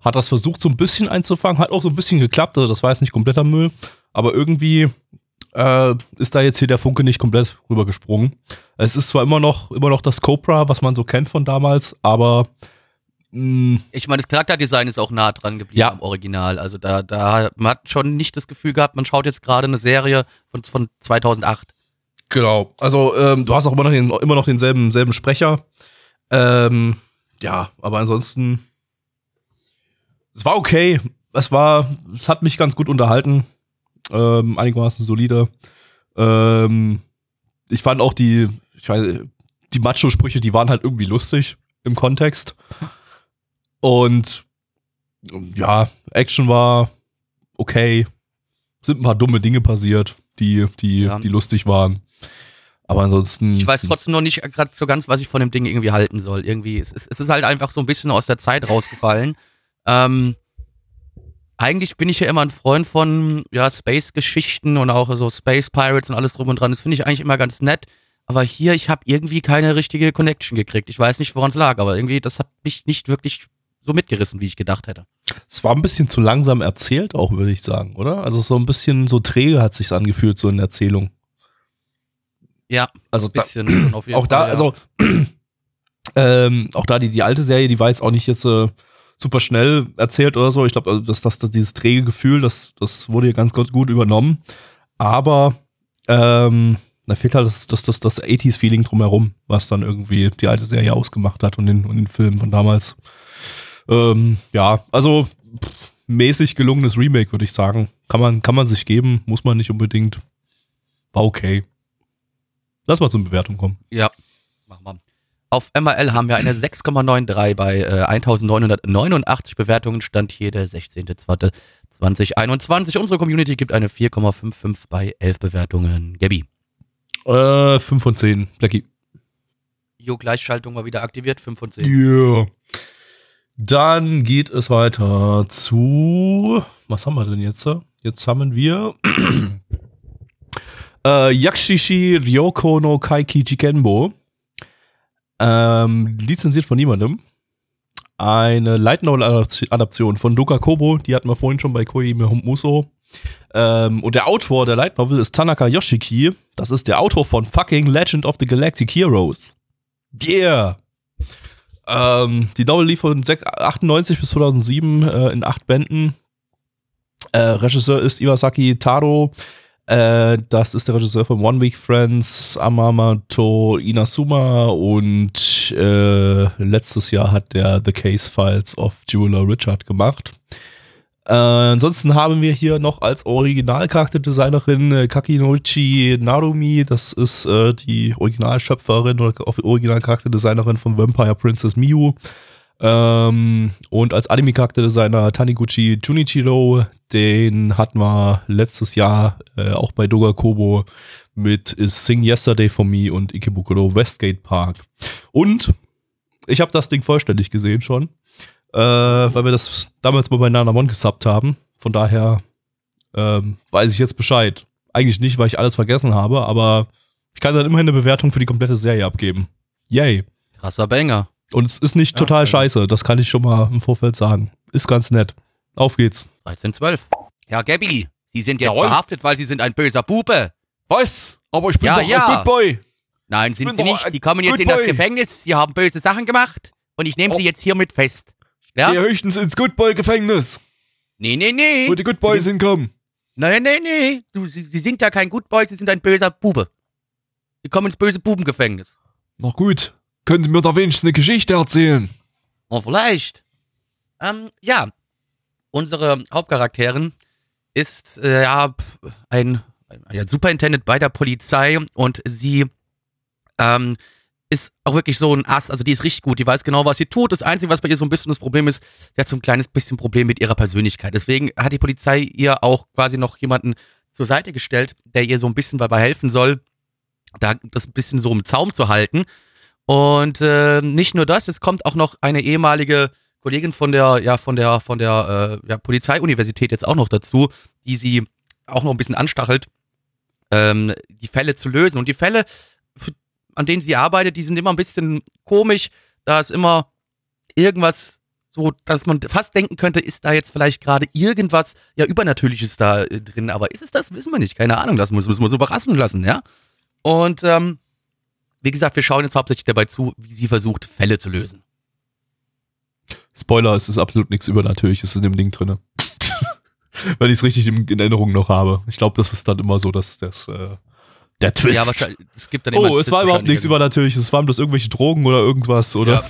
hat das versucht, so ein bisschen einzufangen, hat auch so ein bisschen geklappt, also das war jetzt nicht kompletter Müll, aber irgendwie äh, ist da jetzt hier der Funke nicht komplett rübergesprungen. Es ist zwar immer noch, immer noch das Cobra, was man so kennt von damals, aber mh, Ich meine, das Charakterdesign ist auch nah dran geblieben Ja. am Original. Also da, da man hat schon nicht das Gefühl gehabt, man schaut jetzt gerade eine Serie von, von 2008. Genau. Also ähm, du hast auch immer noch, den, immer noch denselben selben Sprecher. Ähm, ja, aber ansonsten es war okay. Es war, es hat mich ganz gut unterhalten. Ähm, einigermaßen solide. Ähm, ich fand auch die, ich weiß, die Macho-Sprüche, die waren halt irgendwie lustig im Kontext. Und ja, Action war okay. Sind ein paar dumme Dinge passiert, die, die, Ja. die lustig waren. Aber ansonsten. Ich weiß trotzdem noch nicht gerade so ganz, was ich von dem Ding irgendwie halten soll. Irgendwie, es ist, es ist halt einfach so ein bisschen aus der Zeit rausgefallen. Ähm, eigentlich bin ich ja immer ein Freund von ja, Space-Geschichten und auch so Space Pirates und alles drum und dran. Das finde ich eigentlich immer ganz nett. Aber hier, ich habe irgendwie keine richtige Connection gekriegt. Ich weiß nicht, woran es lag, aber irgendwie, das hat mich nicht wirklich so mitgerissen, wie ich gedacht hätte. Es war ein bisschen zu langsam erzählt, auch würde ich sagen, oder? Also so ein bisschen so träge hat sich's angefühlt, so in der Erzählung. Ja, Also da, bisschen jeden auch da, Fall, ja. also ähm, auch da die, die alte Serie, die war jetzt auch nicht jetzt äh, super schnell erzählt oder so. Ich glaube, also das, das, das, dieses träge Gefühl, das, das wurde hier ganz gut, gut übernommen. Aber ähm, da fehlt halt das, das, das, das 80s-Feeling drumherum, was dann irgendwie die alte Serie ausgemacht hat und den, und den Film von damals. Ähm, ja, also pff, mäßig gelungenes Remake, würde ich sagen. Kann man, kann man sich geben, muss man nicht unbedingt. War okay. Lass mal zur Bewertung kommen. Ja, machen wir. Auf MRL haben wir eine 6,93 bei äh, 1989 Bewertungen. Stand hier der 16.02.2021. Unsere Community gibt eine 4,55 bei 11 Bewertungen. Gabi. Äh, 5 von 10, Blackie. Jo, Gleichschaltung war wieder aktiviert, 5 von 10. Yeah. Dann geht es weiter zu. Was haben wir denn jetzt? Jetzt haben wir. Äh, Yakushishi Ryoko no Kaiki Jikenbo. Ähm, lizenziert von niemandem. Eine Light Novel-Adaption von Doka Kobo. Die hatten wir vorhin schon bei Koimi Muso. Ähm, und der Autor der Light Novel ist Tanaka Yoshiki. Das ist der Autor von fucking Legend of the Galactic Heroes. Yeah! Ähm, die Novel lief von 6 98 bis 2007 äh, in acht Bänden. Äh, Regisseur ist Iwasaki Taro. Äh, das ist der Regisseur von One Week Friends, Amamato Inazuma und äh, letztes Jahr hat der The Case Files of Jeweler Richard gemacht. Äh, ansonsten haben wir hier noch als Originalcharakterdesignerin äh, Kakinorichi Narumi. Das ist äh, die Originalschöpferin oder Originalcharakterdesignerin von Vampire Princess Miu. Ähm, und als Anime-Charakterdesigner Taniguchi Junichiro, den hatten wir letztes Jahr äh, auch bei Doga Kobo mit Sing Yesterday for Me und Ikebukuro Westgate Park. Und ich habe das Ding vollständig gesehen schon, äh, weil wir das damals mal bei Nanamon gesubbt haben. Von daher ähm, weiß ich jetzt Bescheid. Eigentlich nicht, weil ich alles vergessen habe, aber ich kann dann immerhin eine Bewertung für die komplette Serie abgeben. Yay. Krasser Banger. Und es ist nicht Ja, total okay. scheiße, das kann ich schon mal im Vorfeld sagen. Ist ganz nett. Auf geht's. 13, 12. Ja, Gabi, Sie sind jetzt Jawohl. verhaftet, weil Sie sind ein böser Bube. Was? Aber ich bin Ja, doch ja. ein Good Boy. Nein, sind Sie nicht. Sie kommen jetzt in das Boy. Gefängnis. Sie haben böse Sachen gemacht. Und ich nehme Oh. Sie jetzt hiermit fest. Ja? Geh höchstens ins Good Boy Gefängnis, Nee, nee, nee. wo die Good Boys Sie- hinkommen. Nein, nee, nee. Du, Sie, Sie sind ja kein Good Boy, Sie sind ein böser Bube. Sie kommen ins böse Bubengefängnis. Na gut. Können Sie mir da wenigstens eine Geschichte erzählen? Oh, vielleicht. Ähm, ja. Unsere Hauptcharakterin ist äh, ja ein, ein Superintendent bei der Polizei und sie ähm, ist auch wirklich so ein Ass, also die ist richtig gut, die weiß genau, was sie tut. Das Einzige, was bei ihr so ein bisschen das Problem ist, sie hat so ein kleines bisschen Problem mit ihrer Persönlichkeit. Deswegen hat die Polizei ihr auch quasi noch jemanden zur Seite gestellt, der ihr so ein bisschen dabei helfen soll, da das ein bisschen so im Zaum zu halten. Und äh, nicht nur das, es kommt auch noch eine ehemalige Kollegin von der, ja, von der, von der äh, ja, Polizeiuniversität jetzt auch noch dazu, die sie auch noch ein bisschen anstachelt, ähm, die Fälle zu lösen. Und die Fälle, an denen sie arbeitet, die sind immer ein bisschen komisch. Da ist immer irgendwas so, dass man fast denken könnte, ist da jetzt vielleicht gerade irgendwas ja Übernatürliches da äh, drin. Aber ist es das? Wissen wir nicht. Keine Ahnung. Das müssen wir uns überraschen lassen, ja. Und ähm, wie gesagt, wir schauen jetzt hauptsächlich dabei zu, wie sie versucht, Fälle zu lösen. Spoiler, es ist absolut nichts Übernatürliches in dem Ding drin. Weil ich es richtig in, in, Erinnerung noch habe. Ich glaube, das ist dann immer so, dass das äh, der Twist. Ja, wahrscheinlich, es gibt dann oh, es war überhaupt nichts Übernatürliches. Es waren bloß irgendwelche Drogen oder irgendwas, oder? Ja.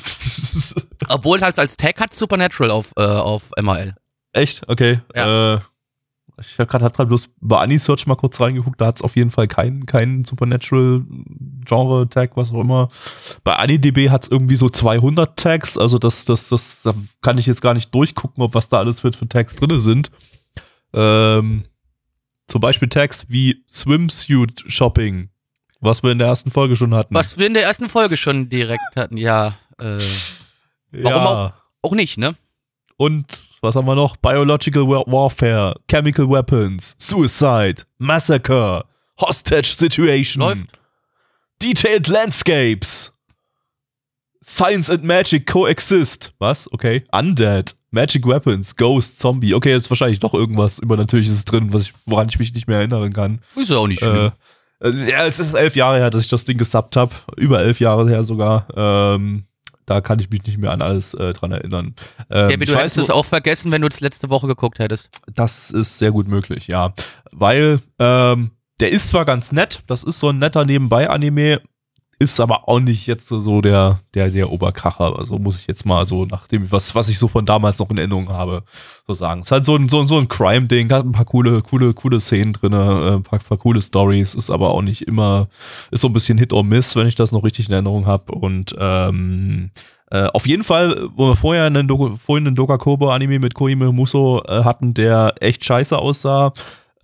Obwohl halt als Tag hat Supernatural auf, äh, auf MRL. Echt? Okay. Ja. Äh, ich habe gerade bloß bei Anisearch mal kurz reingeguckt, da hat es auf jeden Fall keinen kein Supernatural-Genre-Tag, was auch immer. Bei AniDB hat es irgendwie so 200 Tags, also das, das, das, da kann ich jetzt gar nicht durchgucken, ob was da alles für, für Tags drin sind. Ähm, zum Beispiel Tags wie Swimsuit Shopping, was wir in der ersten Folge schon hatten. Was wir in der ersten Folge schon direkt hatten, ja. Äh, warum ja. Auch, auch nicht, ne? Und was haben wir noch? Biological Warfare, Chemical Weapons, Suicide, Massacre, Hostage Situation, Läuft. Detailed Landscapes, Science and Magic Coexist. Was? Okay. Undead, Magic Weapons, Ghost, Zombie. Okay, jetzt ist wahrscheinlich doch irgendwas Übernatürliches drin, was ich, woran ich mich nicht mehr erinnern kann. Ist ja auch nicht schlimm. Äh, äh, ja, es ist elf Jahre her, dass ich das Ding gesubbt habe. Über elf Jahre her sogar. Ähm, da kann ich mich nicht mehr an alles äh, dran erinnern. Ähm, ja, du hättest es auch vergessen, wenn du es letzte Woche geguckt hättest. Das ist sehr gut möglich, ja. Weil ähm, der ist zwar ganz nett, das ist so ein netter Nebenbei-Anime, ist aber auch nicht jetzt so der, der, der Oberkracher. Also muss ich jetzt mal so, nachdem, was, was ich so von damals noch in Erinnerung habe, so sagen. Es ist halt so ein, so, so ein Crime-Ding, hat ein paar coole, coole, coole Szenen drin, äh, ein paar, paar coole Stories, ist aber auch nicht immer, ist so ein bisschen Hit or Miss, wenn ich das noch richtig in Erinnerung habe. Und ähm, äh, auf jeden Fall, wo wir vorher einen, Do vorhin einen Dokakobo-Anime mit Koime Muso äh, hatten, der echt scheiße aussah,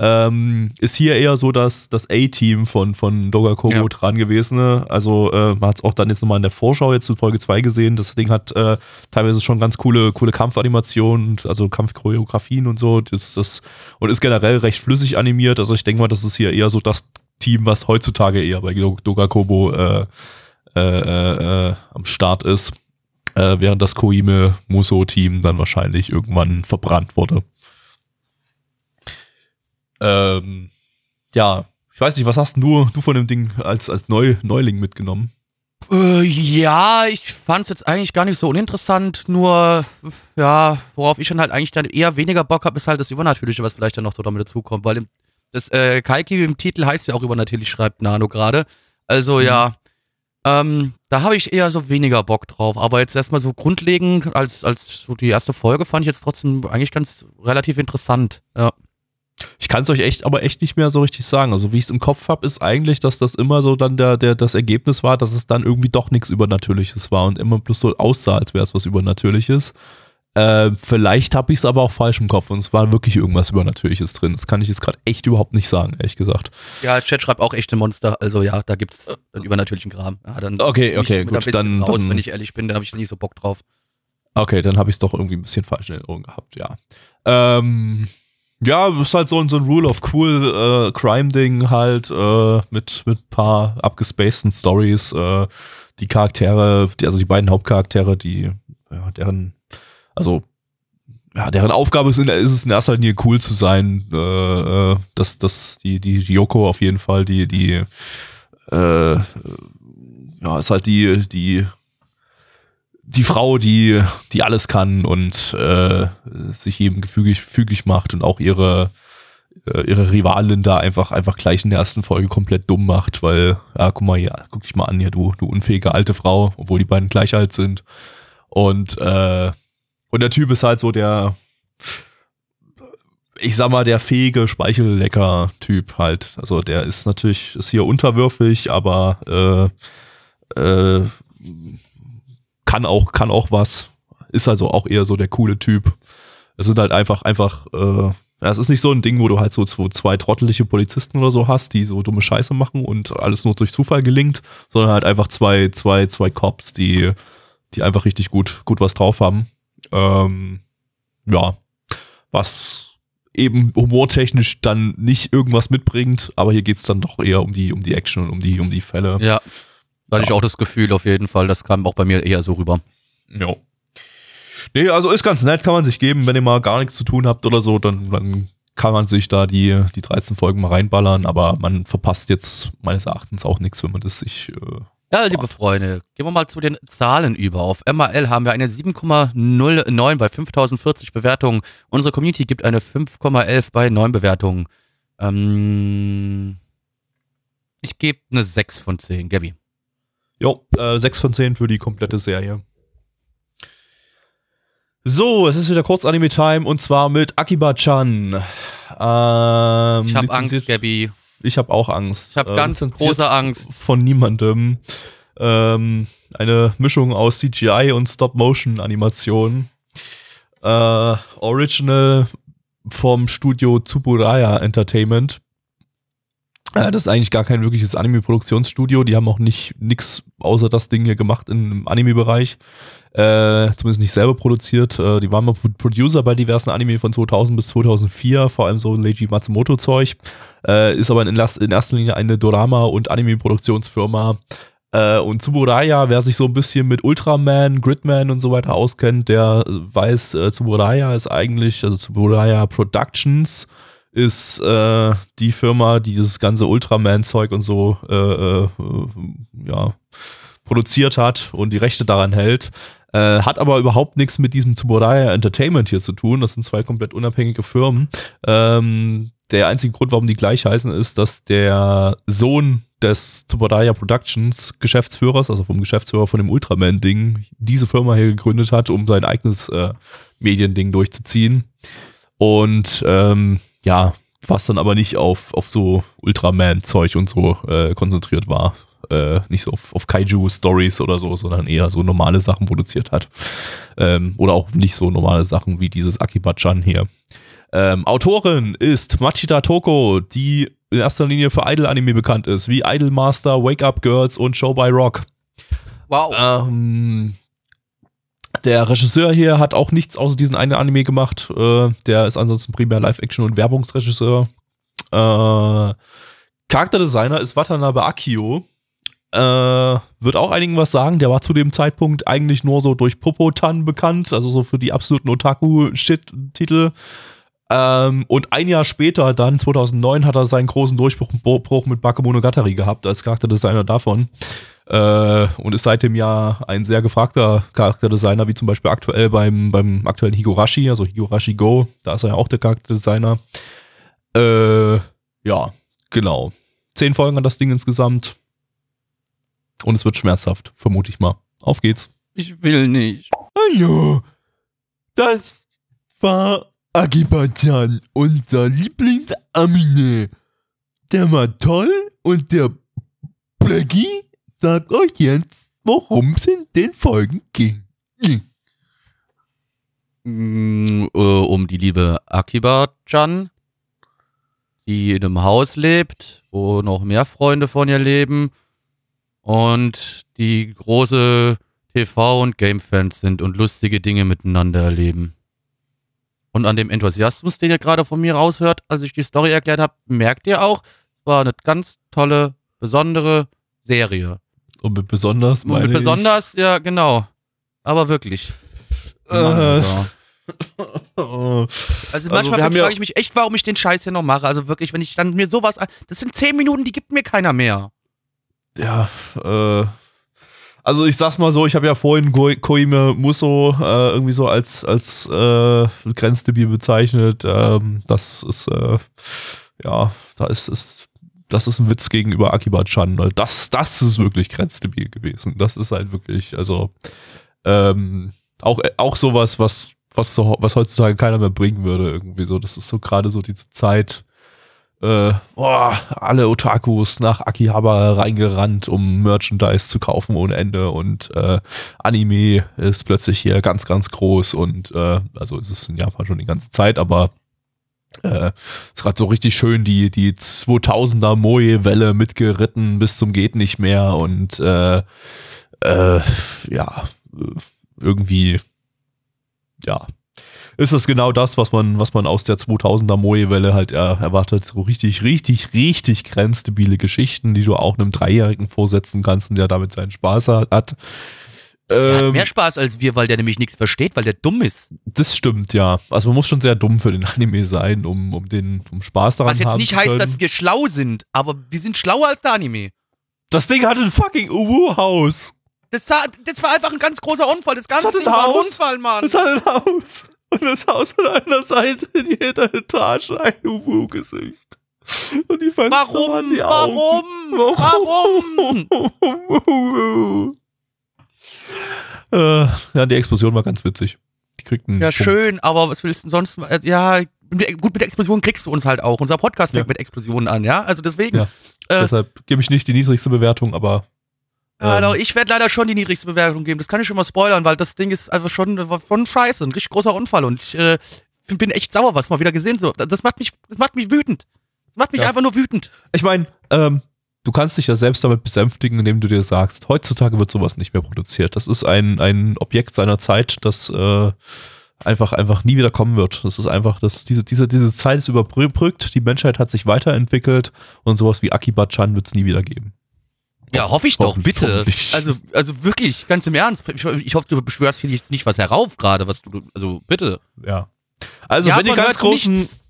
ähm, ist hier eher so das, das A-Team von, von Dogakobo ja. dran gewesen. Ne? Also äh, man hat es auch dann jetzt nochmal in der Vorschau jetzt in Folge 2 gesehen. Das Ding hat äh, teilweise schon ganz coole, coole Kampfanimationen, also Kampfchoreografien und so. Das, das, und ist generell recht flüssig animiert. Also ich denke mal, das ist hier eher so das Team, was heutzutage eher bei Dogakobo äh, äh, äh, äh, am Start ist. Äh, während das Koime Muso-Team dann wahrscheinlich irgendwann verbrannt wurde. Ähm, ja, ich weiß nicht, was hast du, du von dem Ding als, als Neu, Neuling mitgenommen? Äh, ja, ich fand es jetzt eigentlich gar nicht so uninteressant, nur, ja, worauf ich dann halt eigentlich dann eher weniger Bock habe, ist halt das Übernatürliche, was vielleicht dann noch so damit dazukommt, weil im, das äh, Kaiki im Titel heißt ja auch übernatürlich, schreibt Nano gerade. Also mhm. ja, ähm, da habe ich eher so weniger Bock drauf. Aber jetzt erstmal so grundlegend, als, als so die erste Folge fand ich jetzt trotzdem eigentlich ganz relativ interessant. Ja. Ich kann es euch echt, aber echt nicht mehr so richtig sagen. Also wie ich es im Kopf habe, ist eigentlich, dass das immer so dann der, der, das Ergebnis war, dass es dann irgendwie doch nichts Übernatürliches war und immer bloß so aussah, als wäre es was Übernatürliches. Äh, vielleicht habe ich es aber auch falsch im Kopf und es war wirklich irgendwas Übernatürliches drin. Das kann ich jetzt gerade echt überhaupt nicht sagen, ehrlich gesagt. Ja, Chat schreibt auch echte Monster. Also ja, da gibt es einen übernnatürlichen Kram. Ja, dann okay, okay, gut. Dann, raus, dann, wenn ich ehrlich bin, dann habe ich nicht so Bock drauf. Okay, dann habe ich es doch irgendwie ein bisschen falsch in Erinnerung gehabt, ja. Ähm, ja, ist halt so, so ein Rule of Cool äh, Crime-Ding halt äh, mit mit paar abgespaceden Stories. Äh, die Charaktere, die, also die beiden Hauptcharaktere, die, ja, deren, also ja, deren Aufgabe ist, in, ist es in erster Linie cool zu sein. Äh, äh dass, dass die, die Yoko auf jeden Fall, die, die, äh, ja, ist halt die, die die Frau, die, die alles kann und äh, sich jedem gefügig, fügig macht und auch ihre, äh, ihre Rivalin da einfach, einfach gleich in der ersten Folge komplett dumm macht, weil, ja, guck mal hier, guck dich mal an hier, du, du unfähige alte Frau, obwohl die beiden gleich alt sind. Und, äh, und der Typ ist halt so der, ich sag mal, der fähige Speichellecker-Typ halt. Also der ist natürlich, ist hier unterwürfig, aber äh, äh, kann auch, kann auch was. Ist also auch eher so der coole Typ. Es sind halt einfach, einfach, äh, es ist nicht so ein Ding, wo du halt so zwei, trottelige Polizisten oder so hast, die so dumme Scheiße machen und alles nur durch Zufall gelingt, sondern halt einfach zwei, zwei, zwei Cops, die, die einfach richtig gut, gut was drauf haben. Ähm, ja, was eben humortechnisch dann nicht irgendwas mitbringt, aber hier geht's dann doch eher um die, um die Action und um die, um die Fälle. Ja. Da hatte ich Ja. auch das Gefühl, auf jeden Fall. Das kam auch bei mir eher so rüber. Ja. Nee, also ist ganz nett, kann man sich geben, wenn ihr mal gar nichts zu tun habt oder so, dann, dann kann man sich da die, die 13 Folgen mal reinballern, aber man verpasst jetzt meines Erachtens auch nichts, wenn man das sich. Äh, Ja, liebe Freunde, gehen wir mal zu den Zahlen über. Auf MRL haben wir eine 7,09 bei 5040 Bewertungen. Unsere Community gibt eine 5,11 bei 9 Bewertungen. Ähm, ich gebe eine 6 von 10, Gabby. Jo, äh, 6 von 10 für die komplette Serie. So, es ist wieder kurz Anime-Time und zwar mit Akiba-chan. Ähm, Ich habe Angst, Gabby. Ich habe auch Angst. Ich habe Äh, ganz große Angst. von niemandem. Ähm, eine Mischung aus CGI und Stop-Motion-Animation. Äh, Original vom Studio Tsuburaya Entertainment. Äh, das ist eigentlich gar kein wirkliches Anime-Produktionsstudio. Die haben auch nicht nix außer das Ding hier gemacht im Anime-Bereich. Äh, zumindest nicht selber produziert. Äh, die waren mal Pro- Producer bei diversen Anime von 2000 bis 2004, vor allem so Leiji Matsumoto-Zeug. Äh, ist aber in, in erster Linie eine Dorama- und Anime-Produktionsfirma. Äh, und Tsuburaya, wer sich so ein bisschen mit Ultraman, Gridman und so weiter auskennt, der weiß, äh, Tsuburaya ist eigentlich, also Tsuburaya Productions ist äh, die Firma, die dieses ganze Ultraman-Zeug und so äh, äh, ja, produziert hat und die Rechte daran hält. Äh, hat aber überhaupt nichts mit diesem Tsuburaya Entertainment hier zu tun. Das sind zwei komplett unabhängige Firmen. Ähm, der einzige Grund, warum die gleich heißen, ist, dass der Sohn des Tsuburaya Productions Geschäftsführers, also vom Geschäftsführer von dem Ultraman-Ding, diese Firma hier gegründet hat, um sein eigenes äh, Mediending durchzuziehen. Und ähm, ja, was dann aber nicht auf, auf so Ultraman-Zeug und so äh, konzentriert war. Äh, nicht so auf, auf Kaiju-Stories oder so, sondern eher so normale Sachen produziert hat. Ähm, oder auch nicht so normale Sachen wie dieses Akiba-chan hier. Ähm, Autorin ist Machida Toko, die in erster Linie für Idol-Anime bekannt ist, wie Idol Master, Wake Up Girls und Show by Rock. Wow. Ähm, der Regisseur hier hat auch nichts außer diesen einen Anime gemacht. Äh, der ist ansonsten primär Live-Action- und Werbungsregisseur. Äh, Charakterdesigner ist Watanabe Akio. Äh, wird auch einigen was sagen. Der war zu dem Zeitpunkt eigentlich nur so durch Popotan bekannt, also so für die absoluten Otaku-Shit-Titel. Ähm, und ein Jahr später, dann 2009, hat er seinen großen Durchbruch Bruch mit Bakemonogatari gehabt als Charakterdesigner davon. Äh, und ist seitdem ja ein sehr gefragter Charakterdesigner, wie zum Beispiel aktuell beim, beim aktuellen Higurashi, also Higurashi Go. Da ist er ja auch der Charakterdesigner. Äh, ja, genau. Zehn Folgen an das Ding insgesamt. Und es wird schmerzhaft, vermute ich mal. Auf geht's. Ich will nicht. Hallo, das war Akiba-chan, unser Lieblingsamine. Der war toll und der Blackie sagt euch jetzt, worum es in den Folgen ging. Mm, äh, um die liebe Akiba-chan, die in einem Haus lebt, wo noch mehr Freunde von ihr leben und die große TV- und Game-Fans sind und lustige Dinge miteinander erleben. Und an dem Enthusiasmus, den ihr gerade von mir raushört, als ich die Story erklärt habe, merkt ihr auch, es war eine ganz tolle, besondere Serie. Und mit besonders Und meine mit ich- besonders, ja, genau. Aber wirklich. Äh. Also wir manchmal haben frage ich mich echt, warum ich den Scheiß hier noch mache. Also wirklich, wenn ich dann mir sowas an. Das sind zehn Minuten, die gibt mir keiner mehr. ja, äh, also ich sag's mal so, ich habe ja vorhin Ko Koime Muso äh, irgendwie so als, als äh, Grenzdebil bezeichnet. Ähm, das ist, äh, ja, da ist es, das ist ein Witz gegenüber Akiba-chan. weil Das, das ist wirklich grenzdebil gewesen. Das ist halt wirklich, also ähm, auch, auch sowas, was, was, so, was heutzutage keiner mehr bringen würde, irgendwie so. Das ist so gerade so diese Zeit, äh, boah, alle Otakus nach Akihabara reingerannt, um Merchandise zu kaufen ohne Ende und äh, Anime ist plötzlich hier ganz, ganz groß und äh, also ist es in Japan schon die ganze Zeit, aber Äh, ist gerade so richtig schön die, die 2000er Moe-Welle mitgeritten bis zum geht nicht mehr und äh, äh, ja, äh, irgendwie, ja, ist das genau das, was man, was man aus der 2000er Moe-Welle halt er, erwartet. So richtig, richtig, richtig grenzdebile Geschichten, die du auch einem Dreijährigen vorsetzen kannst und der damit seinen Spaß hat. Der hat Ähm, mehr Spaß als wir, weil der nämlich nichts versteht, weil der dumm ist. das stimmt, ja. Also man muss schon sehr dumm für den Anime sein, um, um den um Spaß daran Was jetzt haben nicht zu heißt, können. dass wir schlau sind, aber wir sind schlauer als der Anime. Das Ding hat ein fucking Uwu-Haus. Das, das war einfach ein ganz großer Unfall. Das ganze hat ein Ding war ein Haus. Unfall, Mann. Das hat ein Haus. Und das Haus hat an einer Seite in jeder Etage ein Uwu-Gesicht. Und die Fenster Warum? waren die Augen. Warum? Warum? äh, ja, die Explosion war ganz witzig. Die kriegt einen Ja, Punkt. schön, aber was willst du denn sonst? äh, Ja, gut, mit der Explosion kriegst du uns halt auch. Unser Podcast fängt Ja. mit Explosionen an, ja? Also deswegen. Ja. Äh, Deshalb gebe ich nicht die niedrigste Bewertung, aber Ähm. doch, ich werde leider schon die niedrigste Bewertung geben. Das kann ich schon mal spoilern, weil das Ding ist einfach schon, schon scheiße. Ein richtig großer Unfall. Und ich äh, bin echt sauer, was mal wieder gesehen. So, das macht mich, das macht mich wütend. Das macht mich Ja. einfach nur wütend. ich meine, ähm, du kannst dich ja selbst damit besänftigen, indem du dir sagst, heutzutage wird sowas nicht mehr produziert. Das ist ein, ein Objekt seiner Zeit, das äh, einfach, einfach nie wieder kommen wird. Das ist einfach, dass diese, diese, diese Zeit ist überbrückt, die Menschheit hat sich weiterentwickelt und sowas wie Akiba-chan wird es nie wieder geben. Ja, hoffe ich doch, bitte. Also, also wirklich, ganz im Ernst. Ich, ich hoffe, du beschwörst hier jetzt nicht was herauf gerade, was du, also bitte. Ja. Also, wenn die Japan ganz großen. nichts-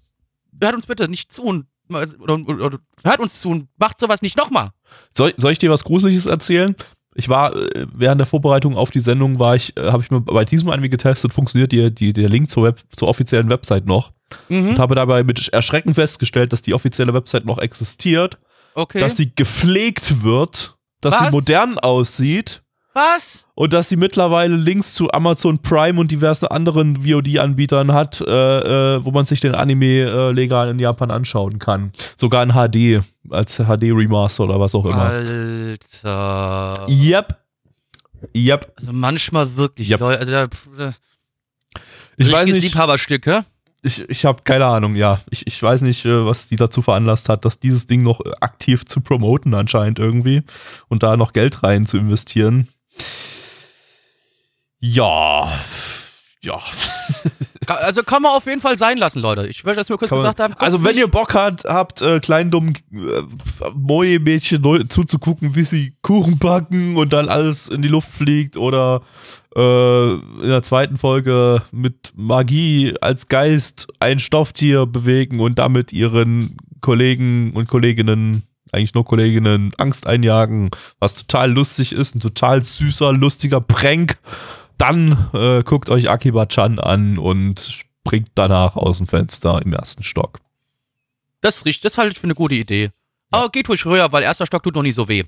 hört uns bitte nicht zu und oder, oder, oder, hört uns zu und macht sowas nicht nochmal. Soll, soll ich dir was Gruseliges erzählen? Ich war äh, während der Vorbereitung auf die Sendung war ich, äh, habe ich mir bei diesem Anime getestet, funktioniert die, die, der Link zur, Web, zur offiziellen Website noch Mhm. und habe dabei mit Erschrecken festgestellt, dass die offizielle Website noch existiert, Okay. dass sie gepflegt wird, dass sie Was? modern aussieht was? und dass sie mittlerweile Links zu Amazon Prime und diversen anderen VOD-Anbietern hat, äh, äh, wo man sich den Anime äh, legal in Japan anschauen kann. Sogar in HD, als HD-Remaster oder was auch immer. Alter. Yep. Yep. Also manchmal wirklich, Yep. Leute. Also, da, da, Ich weiß nicht, Liebhaberstück, hä? ich, ich habe keine Ahnung, ja. Ich, ich weiß nicht, äh, was die dazu veranlasst hat, dass dieses Ding noch äh, aktiv zu promoten anscheinend irgendwie und da noch Geld rein zu investieren. Ja. Ja. Also kann man auf jeden Fall sein lassen, Leute. Ich möchte das nur kurz Kann man- gesagt haben. guckt's also wenn ihr Bock habt, habt äh, kleinen dummen äh, Moje-Mädchen neu- zuzugucken, wie sie Kuchen backen und dann alles in die Luft fliegt oder äh, in der zweiten Folge mit Magie als Geist ein Stofftier bewegen und damit ihren Kollegen und Kolleginnen, eigentlich nur Kolleginnen, Angst einjagen, was total lustig ist, ein total süßer, lustiger Prank, dann äh, guckt euch Akiba-chan an und springt danach aus dem Fenster im ersten Stock. Das richtig, das halte ich für eine gute Idee. Aber geht ruhig höher, weil erster Stock tut noch nicht so weh.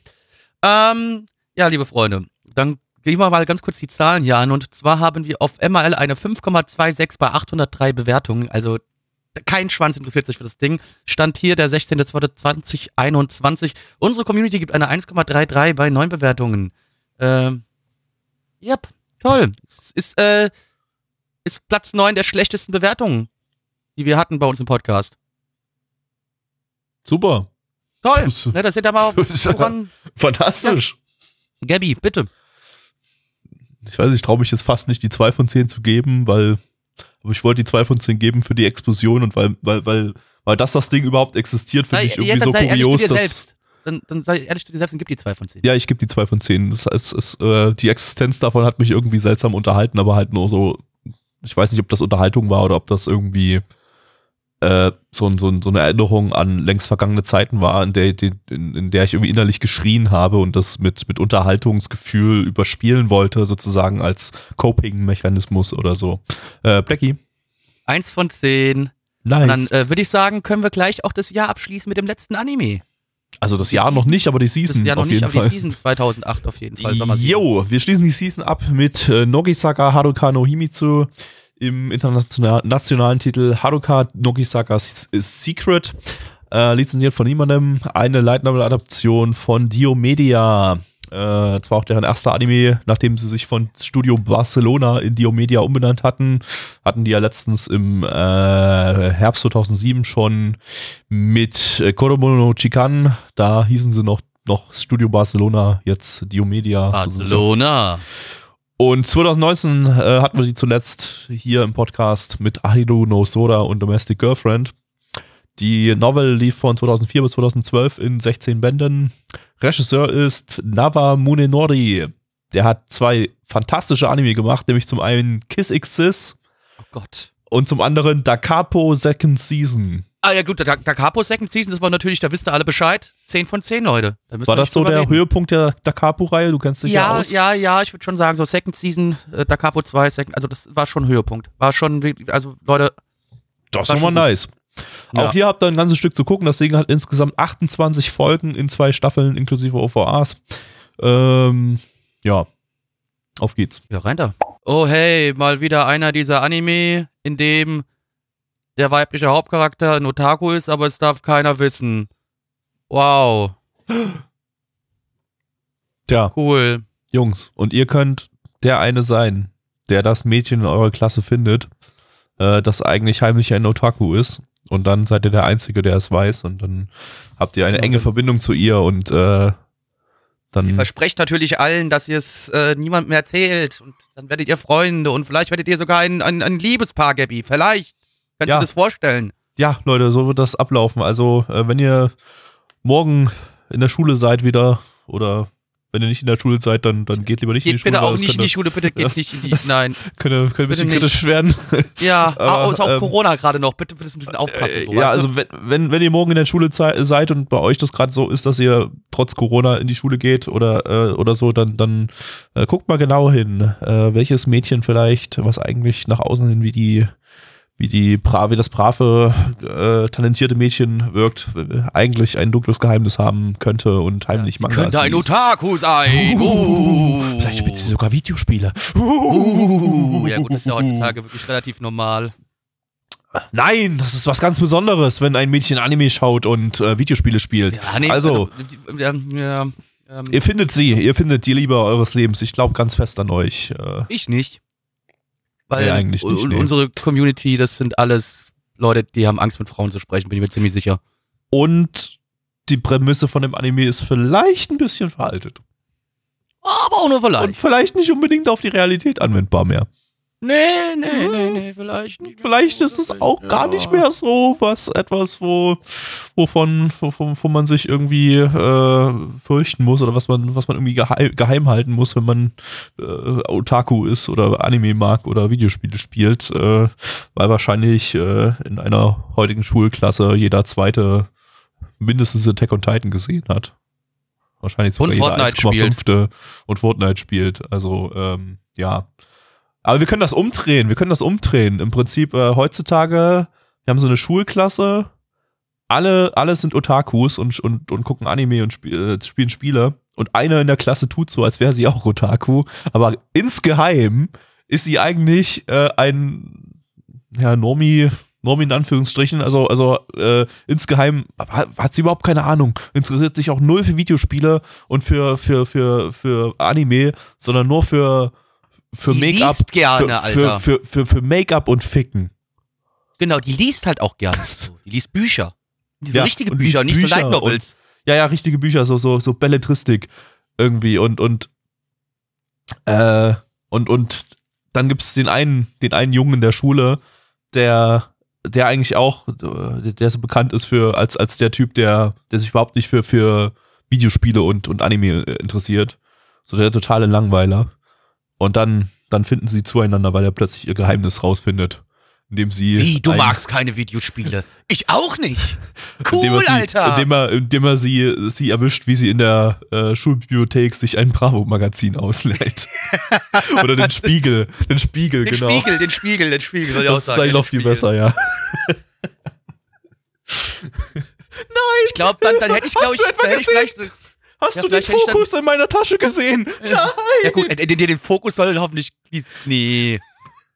Ähm, ja, liebe Freunde, dann gehen wir mal ganz kurz die Zahlen hier an. Und zwar haben wir auf MRL eine 5,26 bei 803 Bewertungen. Also kein Schwanz interessiert sich für das Ding. Stand hier der 16.02.2021. Unsere Community gibt eine 1,33 bei 9 Bewertungen. Ähm, yep, toll. Es ist, äh, ist Platz 9 der schlechtesten Bewertungen, die wir hatten bei uns im Podcast. Super. Toll. Das- Ne, das sind aber woran. Fantastisch. Gabby, bitte. Ich weiß, ich traue mich jetzt fast nicht, die 2 von 10 zu geben, weil. Aber ich wollte die 2 von 10 geben für die Explosion und weil, weil, weil, weil das das Ding überhaupt existiert, finde ich irgendwie jetzt so kurios, dass. selbst. Dann, dann sei ehrlich zu dir selbst und gib die 2 von 10. Ja, ich gebe die 2 von 10. Das heißt, es, äh, die Existenz davon hat mich irgendwie seltsam unterhalten, aber halt nur so. Ich weiß nicht, ob das Unterhaltung war oder ob das irgendwie äh, so, so, so eine Erinnerung an längst vergangene Zeiten war, in der, in, in der ich irgendwie innerlich geschrien habe und das mit, mit Unterhaltungsgefühl überspielen wollte, sozusagen als Coping-Mechanismus oder so. Äh, Blackie. 1 von 10. Nice. Und dann äh, würde ich sagen, können wir gleich auch das Jahr abschließen mit dem letzten Anime. also das die Jahr noch Season- nicht, aber die Das Season ist ja noch auf nicht, jeden aber Fall. die Season 2008 auf jeden Fall. Jo, wir schließen die Season ab mit äh, Nogisaka Haruka no Himitsu im internationalen nationalen Titel Haruka Nogisaka Secret. Äh, lizenziert von niemandem. Eine Light Novel Adaption von Dio Media. Äh, zwar auch deren erster Anime, nachdem sie sich von Studio Barcelona in Diomedia umbenannt hatten, hatten die ja letztens im äh, Herbst 2007 schon mit Koromono Chikan, da hießen sie noch, noch Studio Barcelona, jetzt Diomedia. Barcelona. Und 2019 äh, hatten wir die zuletzt hier im Podcast mit Ahiru no Soda und Domestic Girlfriend. Die Novel lief von 2004 bis 2012 in 16 Bänden. Regisseur ist Nava Munenori. Der hat zwei fantastische Anime gemacht, nämlich zum einen Kiss X Oh Gott. und zum anderen Da Capo Second Season. Ah ja gut, der, der Capo Second Season, das war natürlich, da wisst ihr alle Bescheid. 10 von 10, Leute. Da War das so der reden. Höhepunkt der Da Capo-Reihe? Du kennst dich ja, Ja, aus. ja, ja, ich würde schon sagen, so Second Season, äh, Da Capo 2, Second, also das war schon Höhepunkt. War schon, also Leute, Das War ist schon gut. nice. Ja. Auch hier habt ihr ein ganzes Stück zu gucken. Das Ding hat insgesamt 28 Folgen in zwei Staffeln inklusive OVAs. Ähm, ja, auf geht's. Ja, rein da. Oh hey, mal wieder einer dieser Anime, in dem der weibliche Hauptcharakter ein Otaku ist, aber es darf keiner wissen. Wow, Tja, cool. Jungs, und ihr könnt der eine sein, der das Mädchen in eurer Klasse findet, äh, das eigentlich heimlich ein Otaku ist. Und dann seid ihr der Einzige, der es weiß. Und dann habt ihr eine enge Verbindung zu ihr und äh, Ihr dann. versprecht natürlich allen, dass ihr es äh, niemandem mehr erzählt und dann werdet ihr Freunde und vielleicht werdet ihr sogar ein, ein, ein Liebespaar, Gabby. Vielleicht. Kannst Ja. du das vorstellen? Ja, Leute, so wird das ablaufen. Also, äh, wenn ihr morgen in der Schule seid wieder oder wenn ihr nicht in der Schule seid, dann, dann geht lieber nicht in die Geht Schule. bitte weil auch nicht in die Schule, bitte geht nicht in die. das- Nein. Könnte, könnte ein bisschen Bitte nicht. kritisch werden. Ja, Aber, ist auch ähm, Corona gerade noch. Bitte, bitte ein bisschen aufpassen. Äh, so, ja, also wenn, wenn, wenn ihr morgen in der Schule seid und bei euch das gerade so ist, dass ihr trotz Corona in die Schule geht oder, äh, oder so, dann, dann äh, guckt mal genau hin, äh, welches Mädchen vielleicht, was eigentlich nach außen hin wie die wie die wie das brave, äh, talentierte Mädchen wirkt, eigentlich ein dunkles Geheimnis haben könnte und heimlich Sie Mangas könnte ein. Otaku sein. Uh. Vielleicht spielt sie sogar Videospiele. Uh. Ja gut, das ist ja heutzutage wirklich relativ normal. Nein, das ist was ganz Besonderes, wenn ein Mädchen Anime schaut und äh, Videospiele spielt. Ja, nee, also, ja, ja, ähm, Ihr findet sie, ihr findet die Liebe eures Lebens. Ich glaube ganz fest an euch. Äh, ich nicht. Weil Nee, eigentlich nicht, nee. unsere Community, das sind alles Leute, die haben Angst mit Frauen zu sprechen, bin ich mir ziemlich sicher. Und die Prämisse von dem Anime ist vielleicht ein bisschen veraltet. Aber auch nur Und vielleicht. vielleicht nicht unbedingt auf die Realität anwendbar mehr. Nee, nee, nee, nee, vielleicht nicht. Vielleicht ist es auch gar nicht mehr so was, etwas, wo, wovon, wovon, wo man sich irgendwie äh, fürchten muss oder was man, was man irgendwie geheim, geheim halten muss, wenn man äh, Otaku ist oder Anime mag oder Videospiele spielt, äh, weil wahrscheinlich äh, in einer heutigen Schulklasse jeder zweite mindestens Attack on Titan gesehen hat. Wahrscheinlich sogar Und jeder Fortnite spielt. 1,5. und Fortnite spielt. Also, ähm, ja. Aber wir können das umdrehen, wir können das umdrehen. Im Prinzip äh, heutzutage, wir haben so eine Schulklasse, alle, alle sind Otakus und, und, und gucken Anime und spiel, äh, spielen Spiele. Und einer in der Klasse tut so, als wäre sie auch Otaku. Aber insgeheim ist sie eigentlich äh, ein ja, Normi, Normi in Anführungsstrichen. Also, also äh, insgeheim hat, hat sie überhaupt keine Ahnung. Interessiert sich auch null für Videospiele und für, für, für, für Anime, sondern nur für, für Make-up. gerne, für, Alter. Für, für, für, für Make-up und Ficken. Genau, die liest halt auch gerne. So. Die liest Bücher. Diese Ja, richtige und Bücher, nicht so Light Novels. Ja, ja, richtige Bücher, so, so, so Belletristik irgendwie und, und, äh, und, und dann gibt's den einen, den einen Jungen in der Schule, der, der eigentlich auch, äh, der so bekannt ist für, als, als der Typ, der, der sich überhaupt nicht für, für Videospiele und, und Anime interessiert. So der totale Langweiler. Und dann, dann finden sie zueinander, weil er plötzlich ihr Geheimnis rausfindet. Indem sie. Wie, du ein- magst keine Videospiele. Ich auch nicht. indem Cool, sie, Alter. Indem er, indem er sie, sie erwischt, wie sie in der äh, Schulbibliothek sich ein Bravo-Magazin ausleiht. Oder den Spiegel. Den Spiegel, den genau. Spiegel, den Spiegel, den Spiegel. soll ich das ist eigentlich den noch viel Spiegel. besser, ja. Ich glaube, dann, dann hätte ich, glaube ich, dann hätte vielleicht. Hast Ja, du den dann- Fokus in meiner Tasche gesehen? Nein! Ja, gut, äh, den, den Fokus soll hoffentlich. Nee.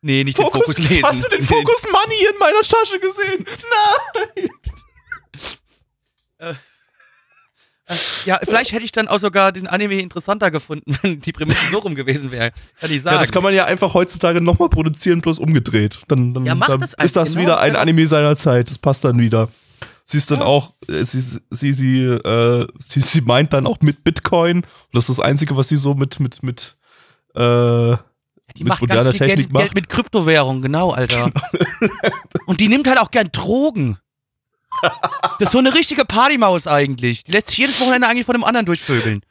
Nee, nicht Fokus, den Fokus lesen. hast du den Fokus Money in meiner Tasche gesehen? Nein! Ja, vielleicht hätte ich dann auch sogar den Anime interessanter gefunden, wenn die Prämisse so rum gewesen wäre. Kann ich sagen. Ja, das kann man ja einfach heutzutage nochmal produzieren, bloß umgedreht. Dann, dann, Ja, dann das ist das Genau wieder ein Anime seiner Zeit. Das passt dann wieder. Sie ist dann Ja. auch, äh, sie, sie, sie, äh, sie, sie meint dann auch mit Bitcoin. Und das ist das Einzige, was sie so mit, mit, mit, äh, Die mit macht moderner ganz viel Technik Geld, macht. Geld mit Kryptowährung, genau, Alter. Und die nimmt halt auch gern Drogen. Das ist so eine richtige Partymaus eigentlich. Die lässt sich jedes Wochenende eigentlich von dem anderen durchvögeln.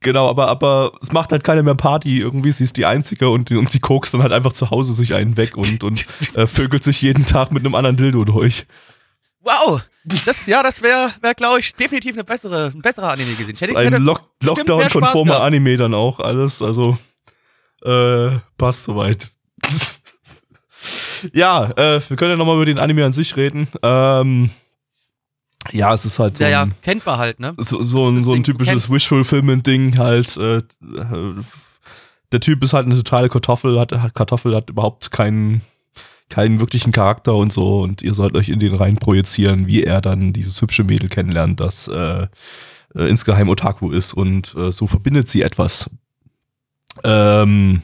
Genau, aber, aber es macht halt keiner mehr Party irgendwie. Sie ist die Einzige und, und sie kokst dann halt einfach zu Hause sich einen weg und, und äh, vögelt sich jeden Tag mit einem anderen Dildo durch. Wow. Das, ja, das wäre, wär, glaube ich, definitiv eine bessere, ein besserer Anime gewesen. Hätte ein Lock Lockdown-konformer. Anime dann auch alles. Also äh, passt soweit. ja, äh, wir können ja nochmal über den Anime an sich reden. Ähm, ja, es ist halt so ja, ja, kennt man halt, ne? so, so ein, so ein typisches Wish-Fulfillment-Ding halt. Äh, äh, der Typ ist halt eine totale Kartoffel, hat Kartoffel hat überhaupt keinen keinen wirklichen Charakter und so und ihr sollt euch in den rein projizieren, wie er dann dieses hübsche Mädel kennenlernt, das äh, äh, insgeheim Otaku ist und äh, so verbindet sie etwas. Ähm,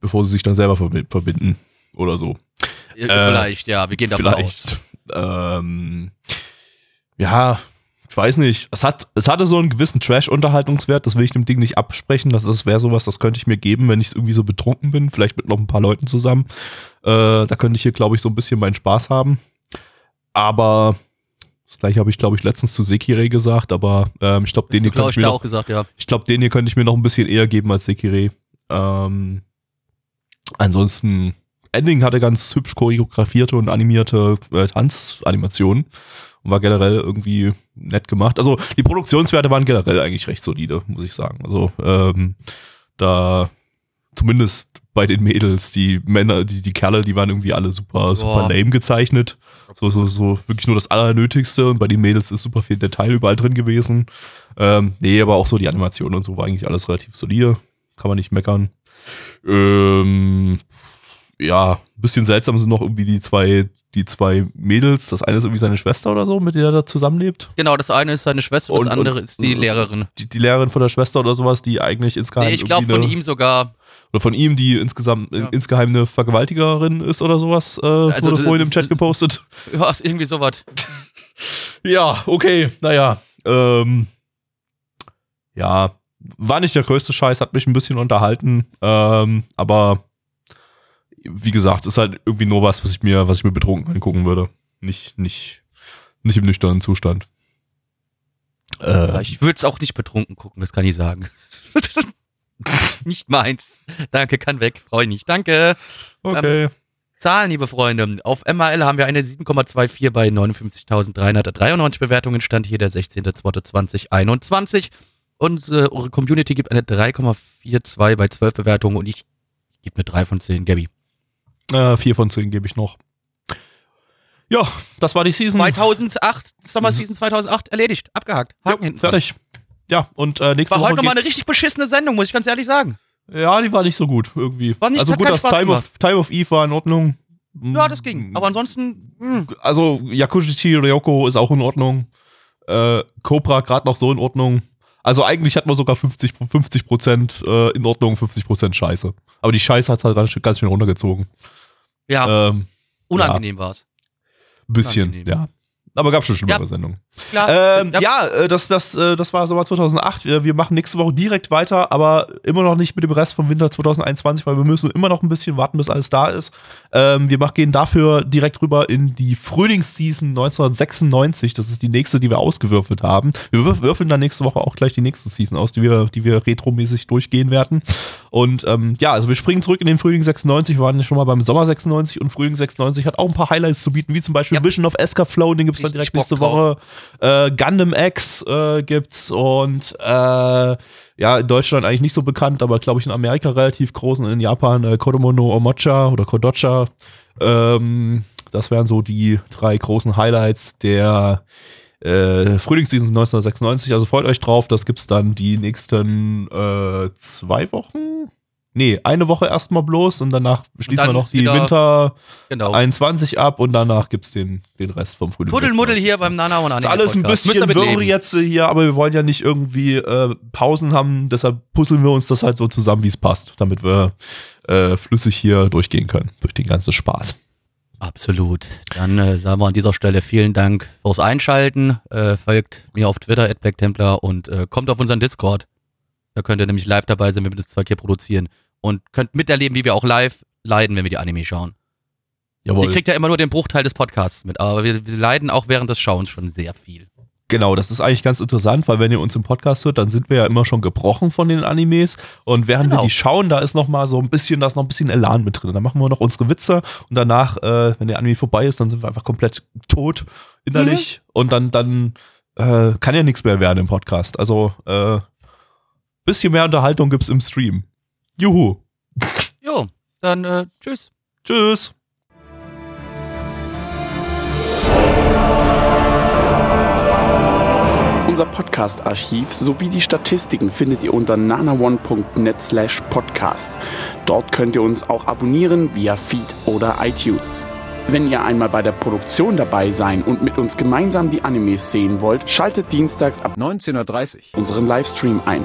bevor sie sich dann selber verbi verbinden oder so. Äh, Vielleicht, ja, wir gehen davon aus. Vielleicht. Ähm, ja, ich weiß nicht. Es, hat, es hatte so einen gewissen Trash-Unterhaltungswert, das will ich dem Ding nicht absprechen. Das, das wäre sowas, das könnte ich mir geben, wenn ich irgendwie so betrunken bin, vielleicht mit noch ein paar Leuten zusammen. Äh, da könnte ich hier, glaube ich, so ein bisschen meinen Spaß haben. Aber das gleiche habe ich, glaube ich, letztens zu Sekire gesagt, aber ähm, ich glaube, den hier könnte ich ich noch gesagt, ja. ich glaube, den hier könnte ich mir noch ein bisschen eher geben als Sekire. Ähm, ansonsten, Ending hatte ganz hübsch choreografierte und animierte äh, Tanzanimationen und war generell irgendwie nett gemacht. Also die Produktionswerte waren generell eigentlich recht solide, muss ich sagen. Also ähm, da zumindest bei den Mädels, die Männer, die, die Kerle, die waren irgendwie alle super, super Ja. lame gezeichnet. So, so, so wirklich nur das Allernötigste und bei den Mädels ist super viel Detail überall drin gewesen. Ähm, nee, aber auch so die Animation und so war eigentlich alles relativ solide. Kann man nicht meckern. Ähm, ja, ein bisschen seltsam sind noch irgendwie die zwei, die zwei Mädels. Das eine ist irgendwie seine Schwester oder so, mit der er da zusammenlebt. Genau, das eine ist seine Schwester, das Und- andere und- ist die und- Lehrerin. Die, die Lehrerin von der Schwester oder sowas, die eigentlich insgeheim Nee, ich glaube von ihm sogar. oder von ihm, die insgesamt Ja. insgeheim eine Vergewaltigerin ist oder sowas, äh, wurde das- vorhin im das- Chat gepostet. Ja, irgendwie sowas. Ja, okay, naja. Ähm, ja, war nicht der größte Scheiß, hat mich ein bisschen unterhalten, ähm, aber wie gesagt, ist halt irgendwie nur was, was ich mir, was ich mir betrunken angucken würde. Nicht, nicht, nicht im nüchternen Zustand. Äh, ich würde es auch nicht betrunken gucken, das kann ich sagen. nicht meins. Danke, kann weg. Freue mich nicht. Danke. okay. Zahlen, liebe Freunde. Auf MRL haben wir eine 7,24 bei 59.393 Bewertungen. Stand hier der 16.02.2021. Und äh, eure Community gibt eine 3,42 bei 12 Bewertungen und ich gebe eine 3 von 10. Gabi. Äh, vier von zehn gebe ich noch. Ja, das war die Season. 2008, Summer Season 2008, erledigt, abgehakt. Haken Ja, hinten fertig. Ja, und äh, nächste War Woche heute nochmal eine richtig beschissene Sendung, muss ich ganz ehrlich sagen. Ja, die war nicht so gut irgendwie. War nicht- also gut, das Spaß Time gemacht. of, Time of Eve war in Ordnung. Ja, das ging. Aber ansonsten, hm, Also Yakushi Ryoko ist auch in Ordnung. Äh, Cobra gerade noch so in Ordnung. Also eigentlich hat man sogar 50 50 Prozent äh, in Ordnung, 50 Prozent Scheiße. Aber die Scheiße hat halt ganz, schön- ganz schön runtergezogen. Ja, Ähm, unangenehm war's. ein bisschen, unangenehm. ja. Aber gab schon schlimmere Ja. Sendungen. Klar, Ähm, ja, ja, äh, das, das, äh, das war Sommer 2008. Wir, wir machen nächste Woche direkt weiter, aber immer noch nicht mit dem Rest vom Winter 2021, weil wir müssen immer noch ein bisschen warten, bis alles da ist. Ähm, wir gehen dafür direkt rüber in die Frühlingsseason 1996. Das ist die nächste, die wir ausgewürfelt haben. Wir würf- würfeln dann nächste Woche auch gleich die nächste Season aus, die wir, die wir retromäßig durchgehen werden. Und ähm, ja, also wir springen zurück in den Frühling 96. Wir waren ja schon mal beim Sommer 96 und Frühling 96 hat auch ein paar Highlights zu bieten, wie zum Beispiel Ja. Vision of Escaflow, den gibt es Richtig direkt nächste. Woche. Äh, Gundam X äh, gibt's und äh, ja, in Deutschland eigentlich nicht so bekannt, aber glaube ich in Amerika relativ groß und in Japan äh, Kodomo no Omocha oder Kodocha. Ähm, das wären so die drei großen Highlights der äh, Frühlingsseason 1996. Also freut euch drauf, das gibt's dann die nächsten äh, zwei Wochen. Nee, eine Woche erstmal bloß und danach schließen dann wir noch ist die wieder- Winter Genau. 21 ab und danach gibt's den, den Rest vom Frühling. Kuddelmuddel 26. hier beim Nana und Ist Anime alles ein Podcast. Bisschen wirr jetzt hier, aber wir wollen ja nicht irgendwie äh, Pausen haben, deshalb puzzeln wir uns das halt so zusammen, wie es passt, damit wir äh, flüssig hier durchgehen können, durch den ganzen Spaß. Absolut. Dann äh, sagen wir an dieser Stelle vielen Dank fürs Einschalten. Äh, folgt mir auf Twitter, Templar und äh, kommt auf unseren Discord. Da könnt ihr nämlich live dabei sein, wenn wir das Zeug hier produzieren. Und könnt miterleben, wie wir auch live leiden, wenn wir die Anime schauen. Jawohl. Ihr kriegt ja immer nur den Bruchteil des Podcasts mit, aber wir, wir leiden auch während des Schauens schon sehr viel. Genau, das ist eigentlich ganz interessant, weil wenn ihr uns im Podcast hört, dann sind wir ja immer schon gebrochen von den Animes und während Genau. wir die schauen, da ist noch mal so ein bisschen, da ist noch ein bisschen Elan mit drin. Da machen wir noch unsere Witze und danach, äh, wenn der Anime vorbei ist, dann sind wir einfach komplett tot innerlich und dann, dann äh, kann ja nichts mehr werden im Podcast. Also äh, bisschen mehr Unterhaltung gibt's im Stream. Juhu. Jo, dann äh, tschüss. Tschüss. Unser Podcast-Archiv sowie die Statistiken findet ihr unter nanaone.net slash podcast. Dort könnt ihr uns auch abonnieren via Feed oder iTunes. Wenn ihr einmal bei der Produktion dabei sein und mit uns gemeinsam die Animes sehen wollt, schaltet dienstags ab 19.30 unseren Livestream ein.